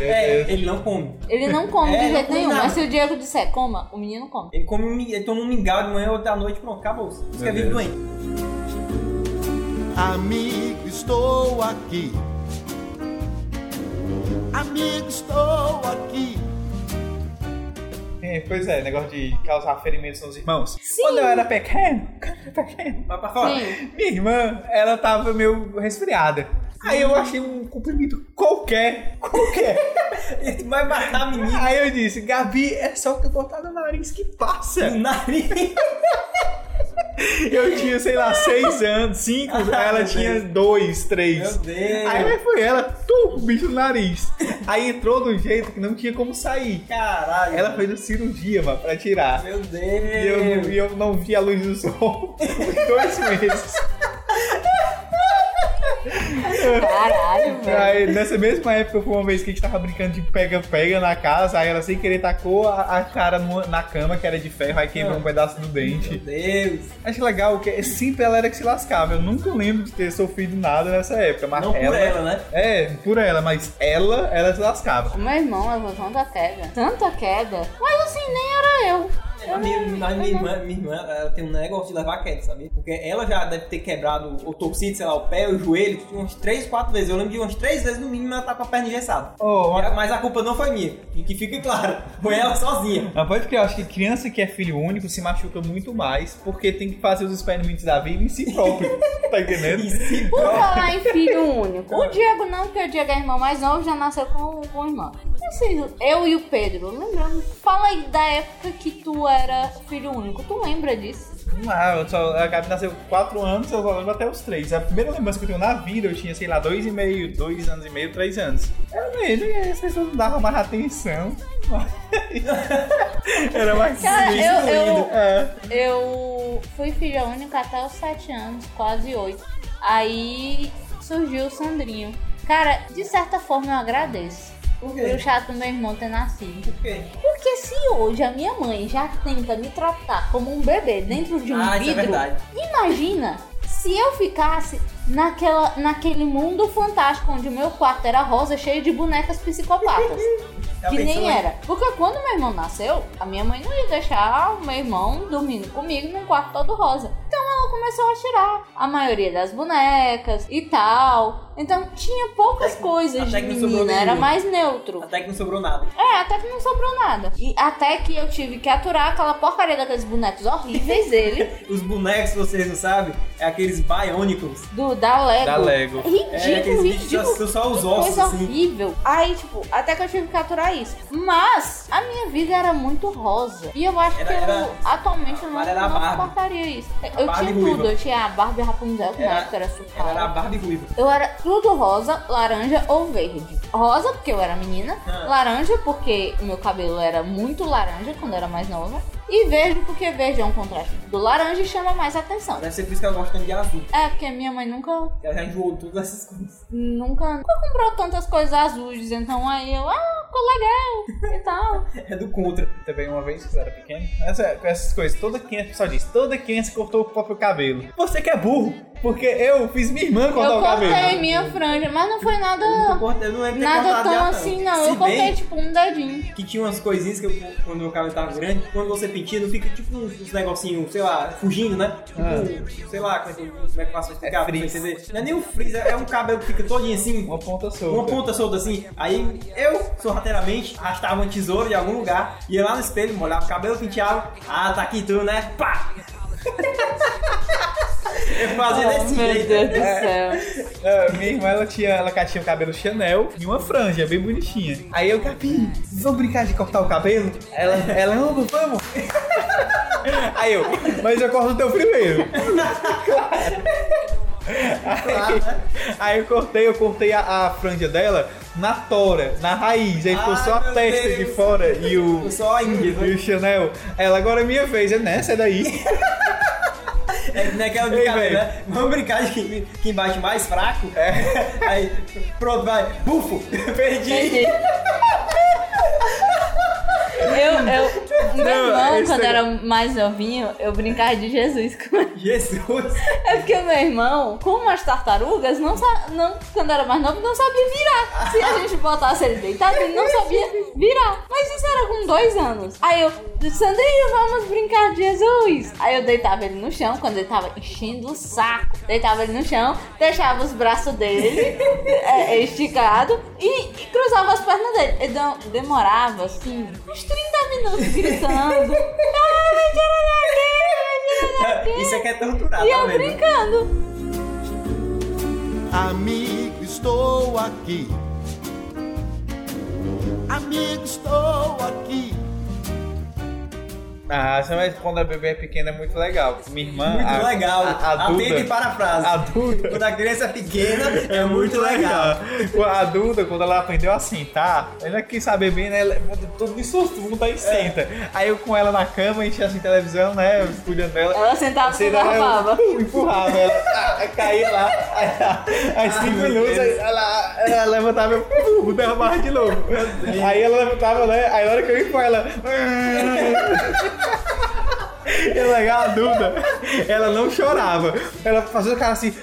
É, ele não come. Ele não come É, de jeito nenhum, nada. mas se o Diego disser coma, o menino come. Ele come um, ele toma um mingau de manhã, outro à noite, pronto, acabou. Isso que é vivo doente. Amigo, estou aqui. Amigo, estou aqui. É, pois é, negócio de causar ferimentos nos irmãos. Quando eu era pequeno, quando eu era pequeno, Vai pra fora. Sim. minha irmã, ela tava meio resfriada. Aí eu achei um comprimido qualquer, qualquer. Ele vai matar a menina Aí eu disse, Gabi, é só tu botar no nariz que passa. no nariz. Eu tinha, sei lá, seis anos, cinco, Ah, ela tinha Deus. dois, três. Meu Deus. Aí foi ela, tu, o bicho no nariz. Aí entrou de um jeito que não tinha como sair. Caralho. Ela fez a cirurgia, mano, pra tirar. Meu Deus. E eu, não- e eu não vi a luz do sol por dois meses. Caralho, velho. Aí, nessa mesma época, foi uma vez que a gente tava brincando de pega-pega na casa, aí ela sem querer tacou a, a cara numa- na cama, que era de ferro, aí quebrou um pedaço do Meu dente. Deus. Acho legal que sempre ela era que se lascava. Eu nunca lembro de ter sofrido nada nessa época, mas Não por ela. ela, né? É, por ela, mas ela, ela se lascava. O meu irmão levou tanta queda, tanta queda, mas assim, nem era eu. A minha, a minha irmã, minha irmã ela tem um negócio de levar queda, sabia? Porque ela já deve ter quebrado o torcido, sei lá, o pé, o joelho, umas 3, 4 vezes. Eu lembro de umas 3 vezes no mínimo ela tá com a perna engessada. Oh, E a- Mas a culpa não foi minha, e que fique claro, foi ela sozinha. Mas pode porque eu acho que criança que é filho único se machuca muito mais porque tem que fazer os experimentos da vida em si próprio. tá entendendo? E se Por falar em filho único. O Diego não, porque o Diego é irmão mais novo, já nasceu com, com irmã. Assim, eu e o Pedro, lembrando. Fala aí da época que tu era filho único. Tu lembra disso? Ah, eu só, a Gabi nasceu com 4 anos, eu só lembro até os 3. A primeira lembrança que eu tenho na vida, eu tinha, sei lá, 2,5, 2 anos e meio, 3 anos. Era medo, e as pessoas não davam mais atenção. Era mais Cara, eu- eu- É. Eu fui filha única até os 7 anos, quase 8. Aí surgiu o Sandrinho. Cara, de certa forma eu agradeço. Por Pelo quê? chato do meu irmão ter nascido. Por quê? Porque se hoje a minha mãe já tenta me tratar como um bebê dentro de um Ah, é vidro, verdade. imagina se eu ficasse naquela, naquele mundo fantástico onde o meu quarto era rosa, cheio de bonecas psicopatas. Já que nem era. Porque quando meu irmão nasceu, a minha mãe não ia deixar o meu irmão dormindo comigo num quarto todo rosa. Então ela começou a tirar a maioria das bonecas e tal. Então tinha poucas Até coisas até de que não sobrou menina, era mais neutro. Até que não sobrou nada. É, até que não sobrou nada. E até que eu tive que aturar aquela porcaria daqueles bonecos horríveis dele, Os bonecos, vocês não sabem, é aqueles Bionicles. do da Lego. Da Lego. Ridículo, É, aqueles bichos ridículo. só- só os ossos, Coisa assim. horrível. Aí, tipo, até que eu tive que aturar isso. Mas a minha vida era muito rosa. E eu acho Era- que eu, era- atualmente eu não, não suportaria isso. Eu Barbie tinha ruiva. tudo. Eu tinha a Barbie Rapunzel, que na Era- época era super. era a Barbie ruiva. Eu era tudo rosa, laranja ou verde. Rosa porque eu era menina, Ah. laranja porque o meu cabelo era muito laranja quando eu era mais nova, e verde porque verde é um contraste do laranja e chama mais atenção. Deve ser por isso que ela gosta de azul. É, porque minha mãe nunca, Ela já enjoou todas essas coisas. nunca, nunca comprou tantas coisas azuis, então aí eu, ah, ficou legal e tal. É do contra. Também uma vez, quando eu era pequeno, essa, essas coisas, toda criança, pessoal diz, toda criança cortou o próprio cabelo. Você que é burro, porque eu fiz minha irmã cortar Eu o cabelo. cortei minha franja, mas não foi Eu, nada, nunca cortei- eu não lembro nada tão já, assim não. Se Eu cortei bem tipo um dedinho. que tinha umas coisinhas que eu, quando meu cabelo tava grande, quando você penteia, não fica tipo uns, uns negocinhos, sei lá, fugindo, né? Tipo, sei lá, como é que, como é que eu faço pra explicar? É pra você frizz. entender? Não é nem um frizz, é é um cabelo que fica todinho assim, Uma ponta solta. uma ponta solta assim. Aí eu, sorrateiramente, arrastava uma tesoura de algum lugar, ia lá no espelho, molhava o cabelo, penteava. Ah, tá aqui tu, né? Pá! Eu fazia desse Oh, meu jeito. Deus do céu. Ah, minha irmã, ela tinha, ela tinha o cabelo Chanel e uma franja bem bonitinha. Aí eu, Gabi, vamos brincar de cortar o cabelo? Ela, ela, vamos, vamos. Aí eu, mas eu corto o teu primeiro. Claro, né? Aí eu cortei, eu cortei a, a franja dela na tora, na raiz. Aí ficou Ai, só a testa Deus. de fora e o, Só a Índia, e o Chanel. Ela agora é minha vez, é nessa, é daí. É naquela Ei, brincadeira, velho. né? Vamos brincar de quem, quem bate mais fraco? É. Aí, pronto, vai. Bufo! Perdi. Entendi. Eu, eu, meu irmão, quando é- era mais novinho, eu brincava de Jesus com ele. Jesus. É porque o meu irmão, como as tartarugas, não, não quando era mais novo, não sabia virar. Se a gente botasse ele deitado, ele não sabia virar. Mas isso era com dois anos. Aí eu, Sandrinho, vamos brincar de Jesus. Aí eu deitava ele no chão, quando ele tava enchendo o saco. Deitava ele no chão, deixava os braços dele é, esticado e, e cruzava as pernas dele. Ele de- demorava, assim, uns 30 minutos gritando. "Ah, me tira daqui, me tira daqui." Isso aqui é torturar, E tá eu vendo? brincando. Amigo, estou aqui. Amigo, estou aqui. Ah, mas quando a bebê é pequena é muito legal. Minha irmã. Muito a, legal. A, a Atenta e Duda, parafrase. a Duda. Quando a criança é pequena, é muito legal. A Duda, quando ela aprendeu a sentar, ela quis saber bem, né? Ela bota tudo de susto, aí senta. Aí eu com ela na cama, enchia assim televisão, né? Cuidando dela. Ela sentava e empurrava. eu empurrava ela, ah, aí caía lá, aí, cinco minutos, ela, ela levantava e eu derramava de novo. Aí ela levantava, né? Aí na hora que eu ia com ela. E é legal, a Duda, ela não chorava. Ela fazia o cara assim,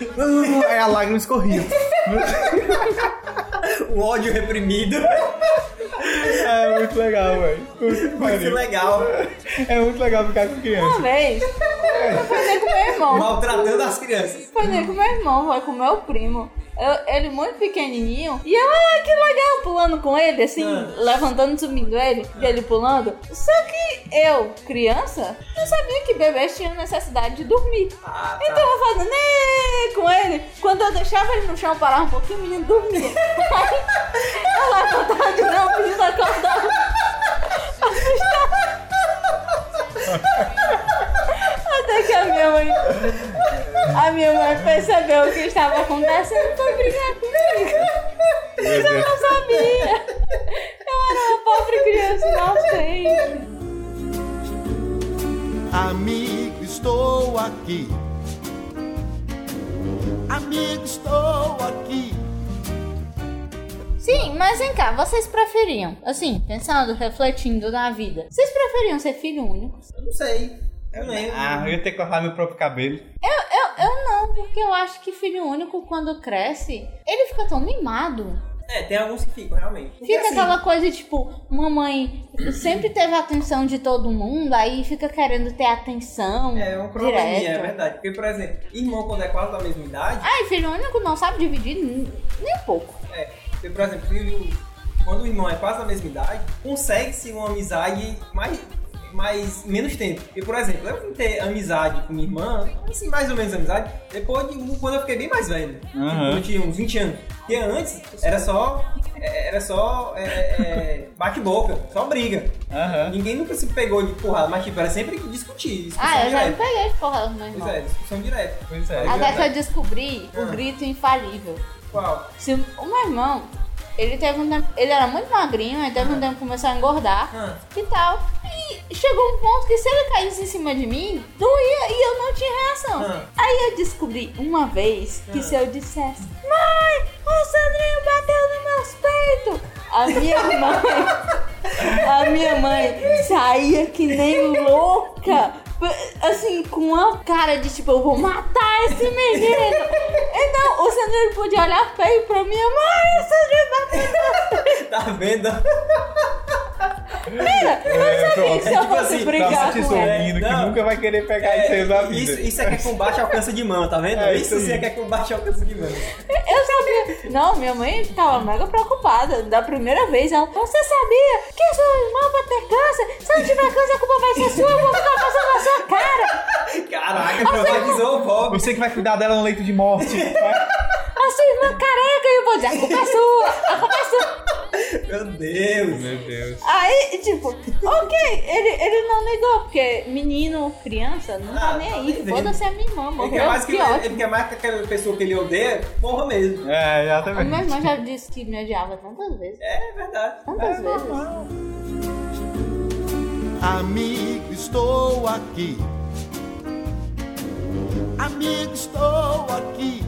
aí a lágrima escorria. O ódio reprimido. É muito legal, velho. Muito pariu. legal. É muito legal ficar com Uma criança. vez, eu fui nem com meu irmão. Maltratando as crianças. Foi nem com meu irmão, foi com meu primo. Ele muito pequenininho. E eu, ah, que legal, pulando com ele, assim, Ah. levantando, subindo ele, e ele pulando. Só que eu, criança, não sabia que bebês tinham necessidade de dormir. Ah, Então eu fazendo "Né", com ele. Quando eu deixava ele no chão, parava um pouquinho, o menino dormia. Eu levantava de novo, o menino acordava. Até que a minha mãe. A minha mãe percebeu o que estava acontecendo e foi brigar comigo. Mas eu não sabia. Eu era uma pobre criança inocente. Amigo, estou aqui. Amigo, estou aqui. Sim, mas vem cá, vocês preferiam, assim, pensando, refletindo na vida, vocês preferiam ser filho único? Eu não sei. Eu lembro. Ah, eu ia ter que cortar meu próprio cabelo. Eu, eu, eu não, porque eu acho que filho único, quando cresce, ele fica tão mimado. É, tem alguns que ficam, realmente. Porque, Fica assim, aquela coisa, tipo, mamãe sempre teve a atenção de todo mundo, aí fica querendo ter atenção É um probleminha, direto. é verdade. Porque, por exemplo, irmão quando é quase da mesma idade, Ai, filho único não sabe dividir nem nem um pouco. é. Porque, por exemplo, filho, quando o irmão é quase da mesma idade, consegue-se uma amizade mais. Mais menos tempo. Porque, por exemplo, eu vim ter amizade com minha irmã, assim, mais ou menos amizade, depois de quando eu fiquei bem mais velho. Tipo, quando eu tinha uns 20 anos. Porque antes era só. é, Era só é, é, bate-boca, só briga. Aham. Ninguém nunca se pegou de porrada, mas tipo, era sempre discutir. Discussão Ah, eu já me peguei de porra do meu irmão. Pois é, discussão direta. Pois é. Até que eu descobri o Ah. grito infalível. Qual? Se o meu irmão, ele teve um tempo, ele era muito magrinho, aí teve um tempo que começou a engordar Ah. e tal. Chegou um ponto que se ele caísse em cima de mim, doía e eu não tinha reação. Ah. Aí eu descobri uma vez que Ah. se eu dissesse, mãe, o Sandrinho bateu nos meus peitos, a minha mãe, a minha mãe saía que nem louca. Assim, com uma cara de tipo, eu vou matar esse menino. Então, o Sandrinho podia olhar feio pra minha mãe, o Sandrinho bateu. Tá vendo? Mira, eu não sabia que se eu tipo fosse assim, brigar Tava com ele. sorrindo que nunca vai querer pegar isso aí na vida. isso, isso é que é combate ao câncer de mama, tá vendo? É, isso isso sim é que é combate ao câncer de mama. Eu sabia. Não, minha mãe ficava mega preocupada. Da primeira vez, ela. Você sabia que sua irmã vai ter câncer? Se não tiver câncer, a culpa vai ser sua. Eu vou ficar passando na sua cara. Caraca, profetizou o pobre. Você que vai cuidar dela no leito de morte. A sua irmã careca. E eu vou dizer: a culpa é sua. A culpa é sua. Meu Deus. Meu Deus. Aí, tipo, ok, ele, ele não negou, porque menino, criança, não tá Ah, nem tá aí. Foda-se a minha irmã, Ele morreu, quer, mais que, que ótimo. ele quer mais que aquela pessoa que ele odeia, morra mesmo. É, A exatamente. minha irmã já disse que me odiava tantas vezes. É verdade. Tantas É vezes. Amigo, estou aqui. Amigo, estou aqui.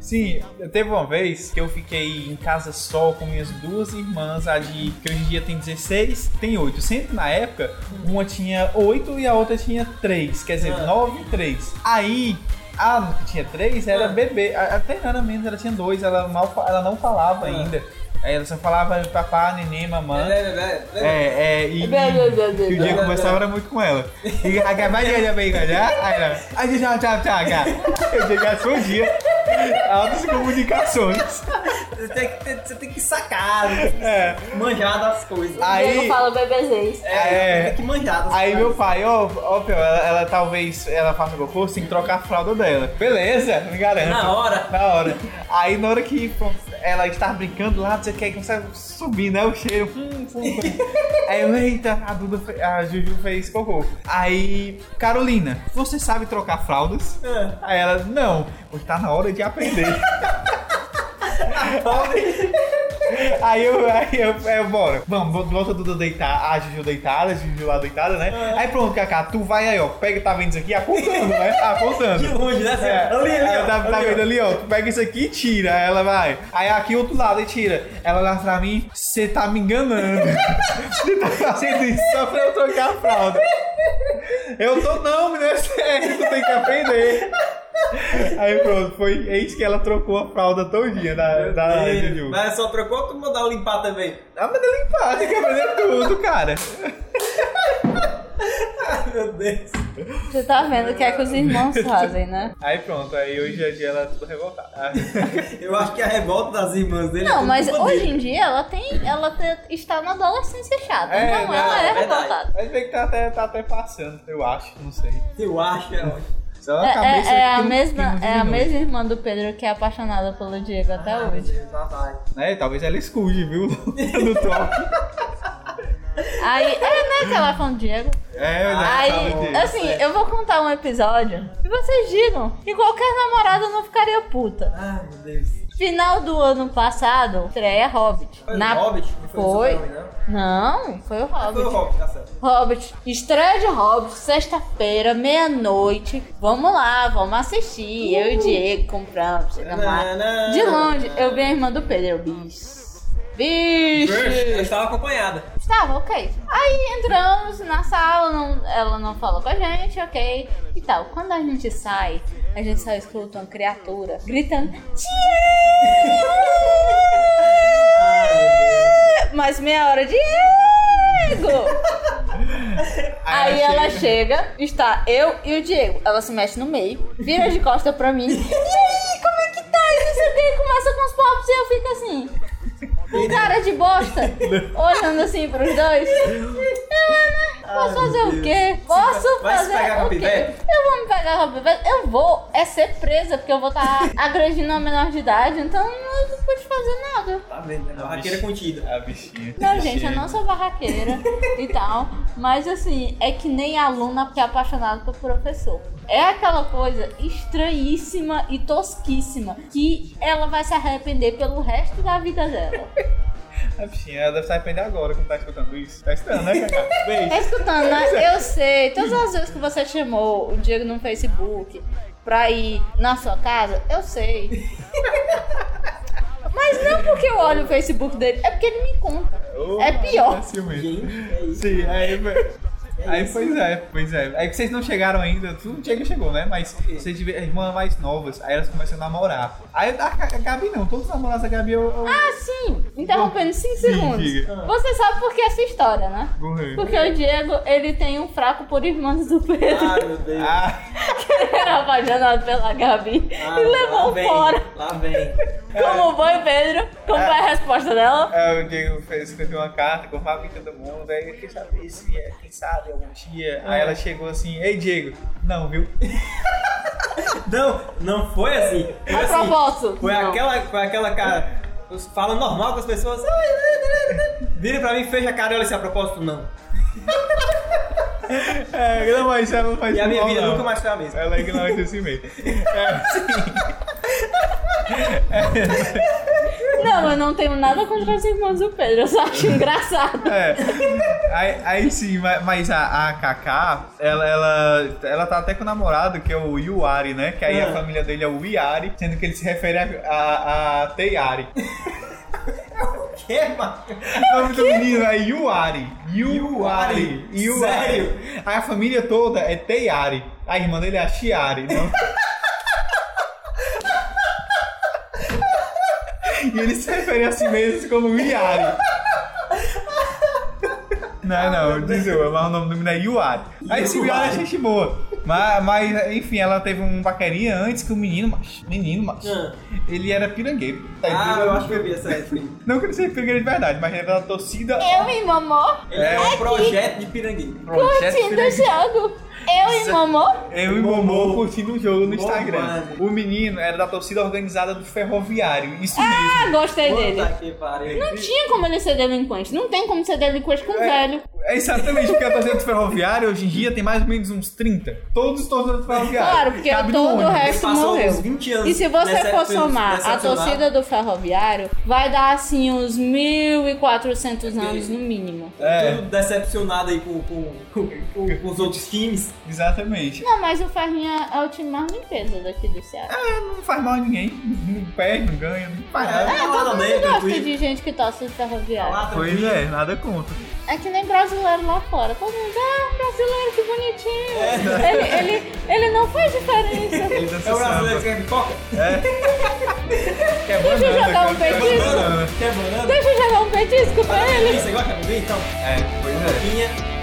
Sim, teve uma vez que eu fiquei em casa só com minhas duas irmãs, a de que hoje em dia tem 16, tem 8. Sempre na época, uma tinha 8 e a outra tinha 3, quer dizer, Ah. 9 e 3. Aí, a que tinha 3 era Ah. bebê, até era menos, ela tinha 2, ela, mal, ela não falava Ah. ainda. Aí ela só falava papá, neném, mamãe. É, é, é, é. É, e, blá, e o dia conversava era muito com ela. E a vai já bem já, aí ela, aí já tchau, tchau, cara. Eu digo, respondia. Altas comunicações. Você, tem que, ter- você tem que sacar, É. manjar das coisas. Aí- Diego fala bebezês. É, É. tem que manjar das Aí coisas. meu pai, ó, ó, Pio, ela, ela talvez ela faça cocô, tem que trocar a fralda dela. Beleza, me garanto. Na hora. Na hora. Aí na hora que pô, ela está brincando lá, quer que você subir, né? O cheiro. Hum, hum, hum. Aí eu, eita, a Duda, fe- a Juju fez cocô. Aí, Carolina, você sabe trocar fraldas? É. Aí ela, não, tá na hora de aprender. Aí eu, aí eu, aí eu, bora. Vamos, volta Duda deitar, a Juju deitada, a Juju lá deitada, né? Aí pronto, Cacá, tu vai aí, ó. Pega, tá vendo isso aqui? Apontando, né? Apontando. De longe, né? É, ali, ali, ó, tá, tá ali, ó. vendo ali, ó? Tu pega isso aqui e tira. Aí ela vai. Aí aqui outro lado e tira. Ela olha pra mim, você tá me enganando. Você tá fazendo isso só pra eu trocar a fralda. Eu tô, não, menina, é sério, tu tem que aprender. Aí pronto, foi eis que ela trocou a fralda todinha da, da Juju. Mas só trocou tu mandar eu limpar também. Ah, mas ela limpar, tem que aprender tudo, cara. Ai, meu Deus. Você tá vendo o que é que os irmãos fazem, né? Aí pronto, aí hoje em dia ela é tudo revoltada. Eu acho que a revolta das irmãs dele é Não, tudo mas hoje dele. em dia ela tem. Ela te- está na adolescência chata. É, então não, ela é, é revoltada. Mas vê que tá até, tá até passando, eu acho, não sei. Eu acho, é ótimo. Só na É, cabeça é- é a mesma, é a mesma irmã do Pedro que é apaixonada pelo Diego até Ah, hoje. Deus, vai. Né? Talvez ela escute, viu? no top. Aí, é, né, que ela é fã do Diego. É, né? Aí, disso. assim, eu vou contar um episódio e vocês digam que qualquer namorada não ficaria puta. Ai, meu Deus. Final do ano passado, estreia Hobbit. Foi Na- o Hobbit? Não foi, Foi. Super-Homem, não? Não, foi o Hobbit. Foi o Hobbit, tá certo. Hobbit, estreia de Hobbit, sexta-feira, meia-noite. Vamos lá, vamos assistir. Eu e o Diego compramos, chegamos lá. De longe, eu vi a irmã do Pedro, eu, bicho. Bicho! Eu estava acompanhada. Estava, ok. Aí entramos na sala, não- ela não falou com a gente, ok. E tal. Quando a gente sai, a gente só escuta uma criatura gritando: Diego! Mais meia hora, Diego! Aí ela chega, está eu e o Diego. Ela se mexe no meio, vira de costa pra mim. E aí, como é que tá? E não sei o que, começa com os papos e eu fico assim. Com cara de bosta, olhando assim pros dois. Eu, né? Posso Ai, fazer meu o quê? Posso Vai fazer pegar a o quê? Eu vou me pegar com a pivete? Eu vou é ser presa, porque eu vou estar agredindo uma menor de idade, então eu não pude fazer nada. Tá vendo, né? Barraqueira contida. A bichinha. Não, gente, eu não sou barraqueira e tal. Mas assim, é que nem aluna que é apaixonada por professor. É aquela coisa estranhíssima e tosquíssima que ela vai se arrepender pelo resto da vida dela. A bichinha, ela deve se arrepender agora quando tá escutando isso. Tá estranho, né, Cacá? Tá escutando, né? Eu sei, todas as vezes que você chamou o Diego no Facebook pra ir na sua casa, eu sei. Mas não porque eu olho o Facebook dele, é porque ele me conta. Oh, É pior. é ciumento. Gente, é aí, isso. pois é, pois é. É que vocês não chegaram ainda, tu não chega, chegou, né? Mas vocês tiveram irmãs mais novas, aí elas começam a namorar. Aí a, a Gabi não, todos os namorados da Gabi eu. eu... Ah, sim! Interrompendo 5 Sim, segundos. diga. Você sabe por que essa história, né? Morreu. Porque o Diego, ele tem um fraco por irmãs do Pedro. Ai, meu Deus. Ah, Ele era apaixonado pela Gabi Ah, e lá levou vem, fora. Lá vem. Como foi, Pedro? Como foi a resposta dela? é, o Diego fez, escreveu uma carta com o Fábio e todo mundo, aí eu queria saber se, é, quem sabe, algum dia. Aí ela chegou assim, ei Diego, não, viu? Não, não foi assim. Foi A assim. propósito. Foi Não. aquela, foi aquela cara. falando normal com as pessoas. Vira pra mim, fecha a cara e olha se a propósito não. É, não, mas ela não faz E a minha vida não. nunca mais foi a mesma. Ela é ignorante assim mesmo. É, Não, eu não tenho nada contra as irmãs do Pedro, eu só acho engraçado. É. Aí, aí sim, ma- mas a, a Kaká, ela, ela, ela tá até com o namorado, que é o Yuari, né? Que aí a Ah. família dele é o Iari, sendo que ele se refere a, a, a Teiari. Que, mano? O nome do menino é Yuari. Yuari. Yuari? Sério? Aí a família toda é Teiari. A irmã dele é a Chiari. Não? e ele se refere a si mesmo como Iari. Não, não, desculpa, mas o nome do menino é Yuari. Aí esse Yuari é gente boa. Mas, mas, enfim, ela teve um paquerinha antes que o menino, macho, menino, macho, Ah. ele era pirangueiro. Tá Ah, eu acho que eu vi essa aí. Não que ele seja pirangueiro de verdade, mas era da torcida. Eu e Momô, Ele é um projeto de pirangueiro. Projeto curtindo o jogo. Eu e Momô, Eu e Momô curtindo o jogo no Instagram. O menino era da torcida organizada do ferroviário. Isso ah, mesmo. gostei dele. Não tinha como ele ser delinquente. Não tem como ser delinquente com É. velho. É exatamente porque a torcida do ferroviário hoje em dia tem mais ou menos uns 30. Todos os torcedores do ferroviário. Claro, porque Cabe todo o resto morreu. uns 20 anos E se você for somar a torcida do ferroviário, vai dar assim uns 1.400 anos no mínimo. É. Tudo decepcionado aí com, com, com, com- com os outros times. Exatamente. Não, mas o Ferrinha é o time mais limpeza daqui do Ceará. É, não faz mal a ninguém. Não perde, não ganha, não faz nada. É, Todo mundo gosta tranquilo. de gente que torce ferroviário. Lá Pois é, nada contra. É que nem brasileiro lá fora. Todo mundo, ah, brasileiro, que bonitinho. Ele, ele, ele não faz diferença. Ele É o brasileiro que quer pipoca? Quer Deixa eu jogar um petisco. Quer banana? Deixa eu jogar um petisco pra ele. Você gosta de amendoim? Então, É, pois é.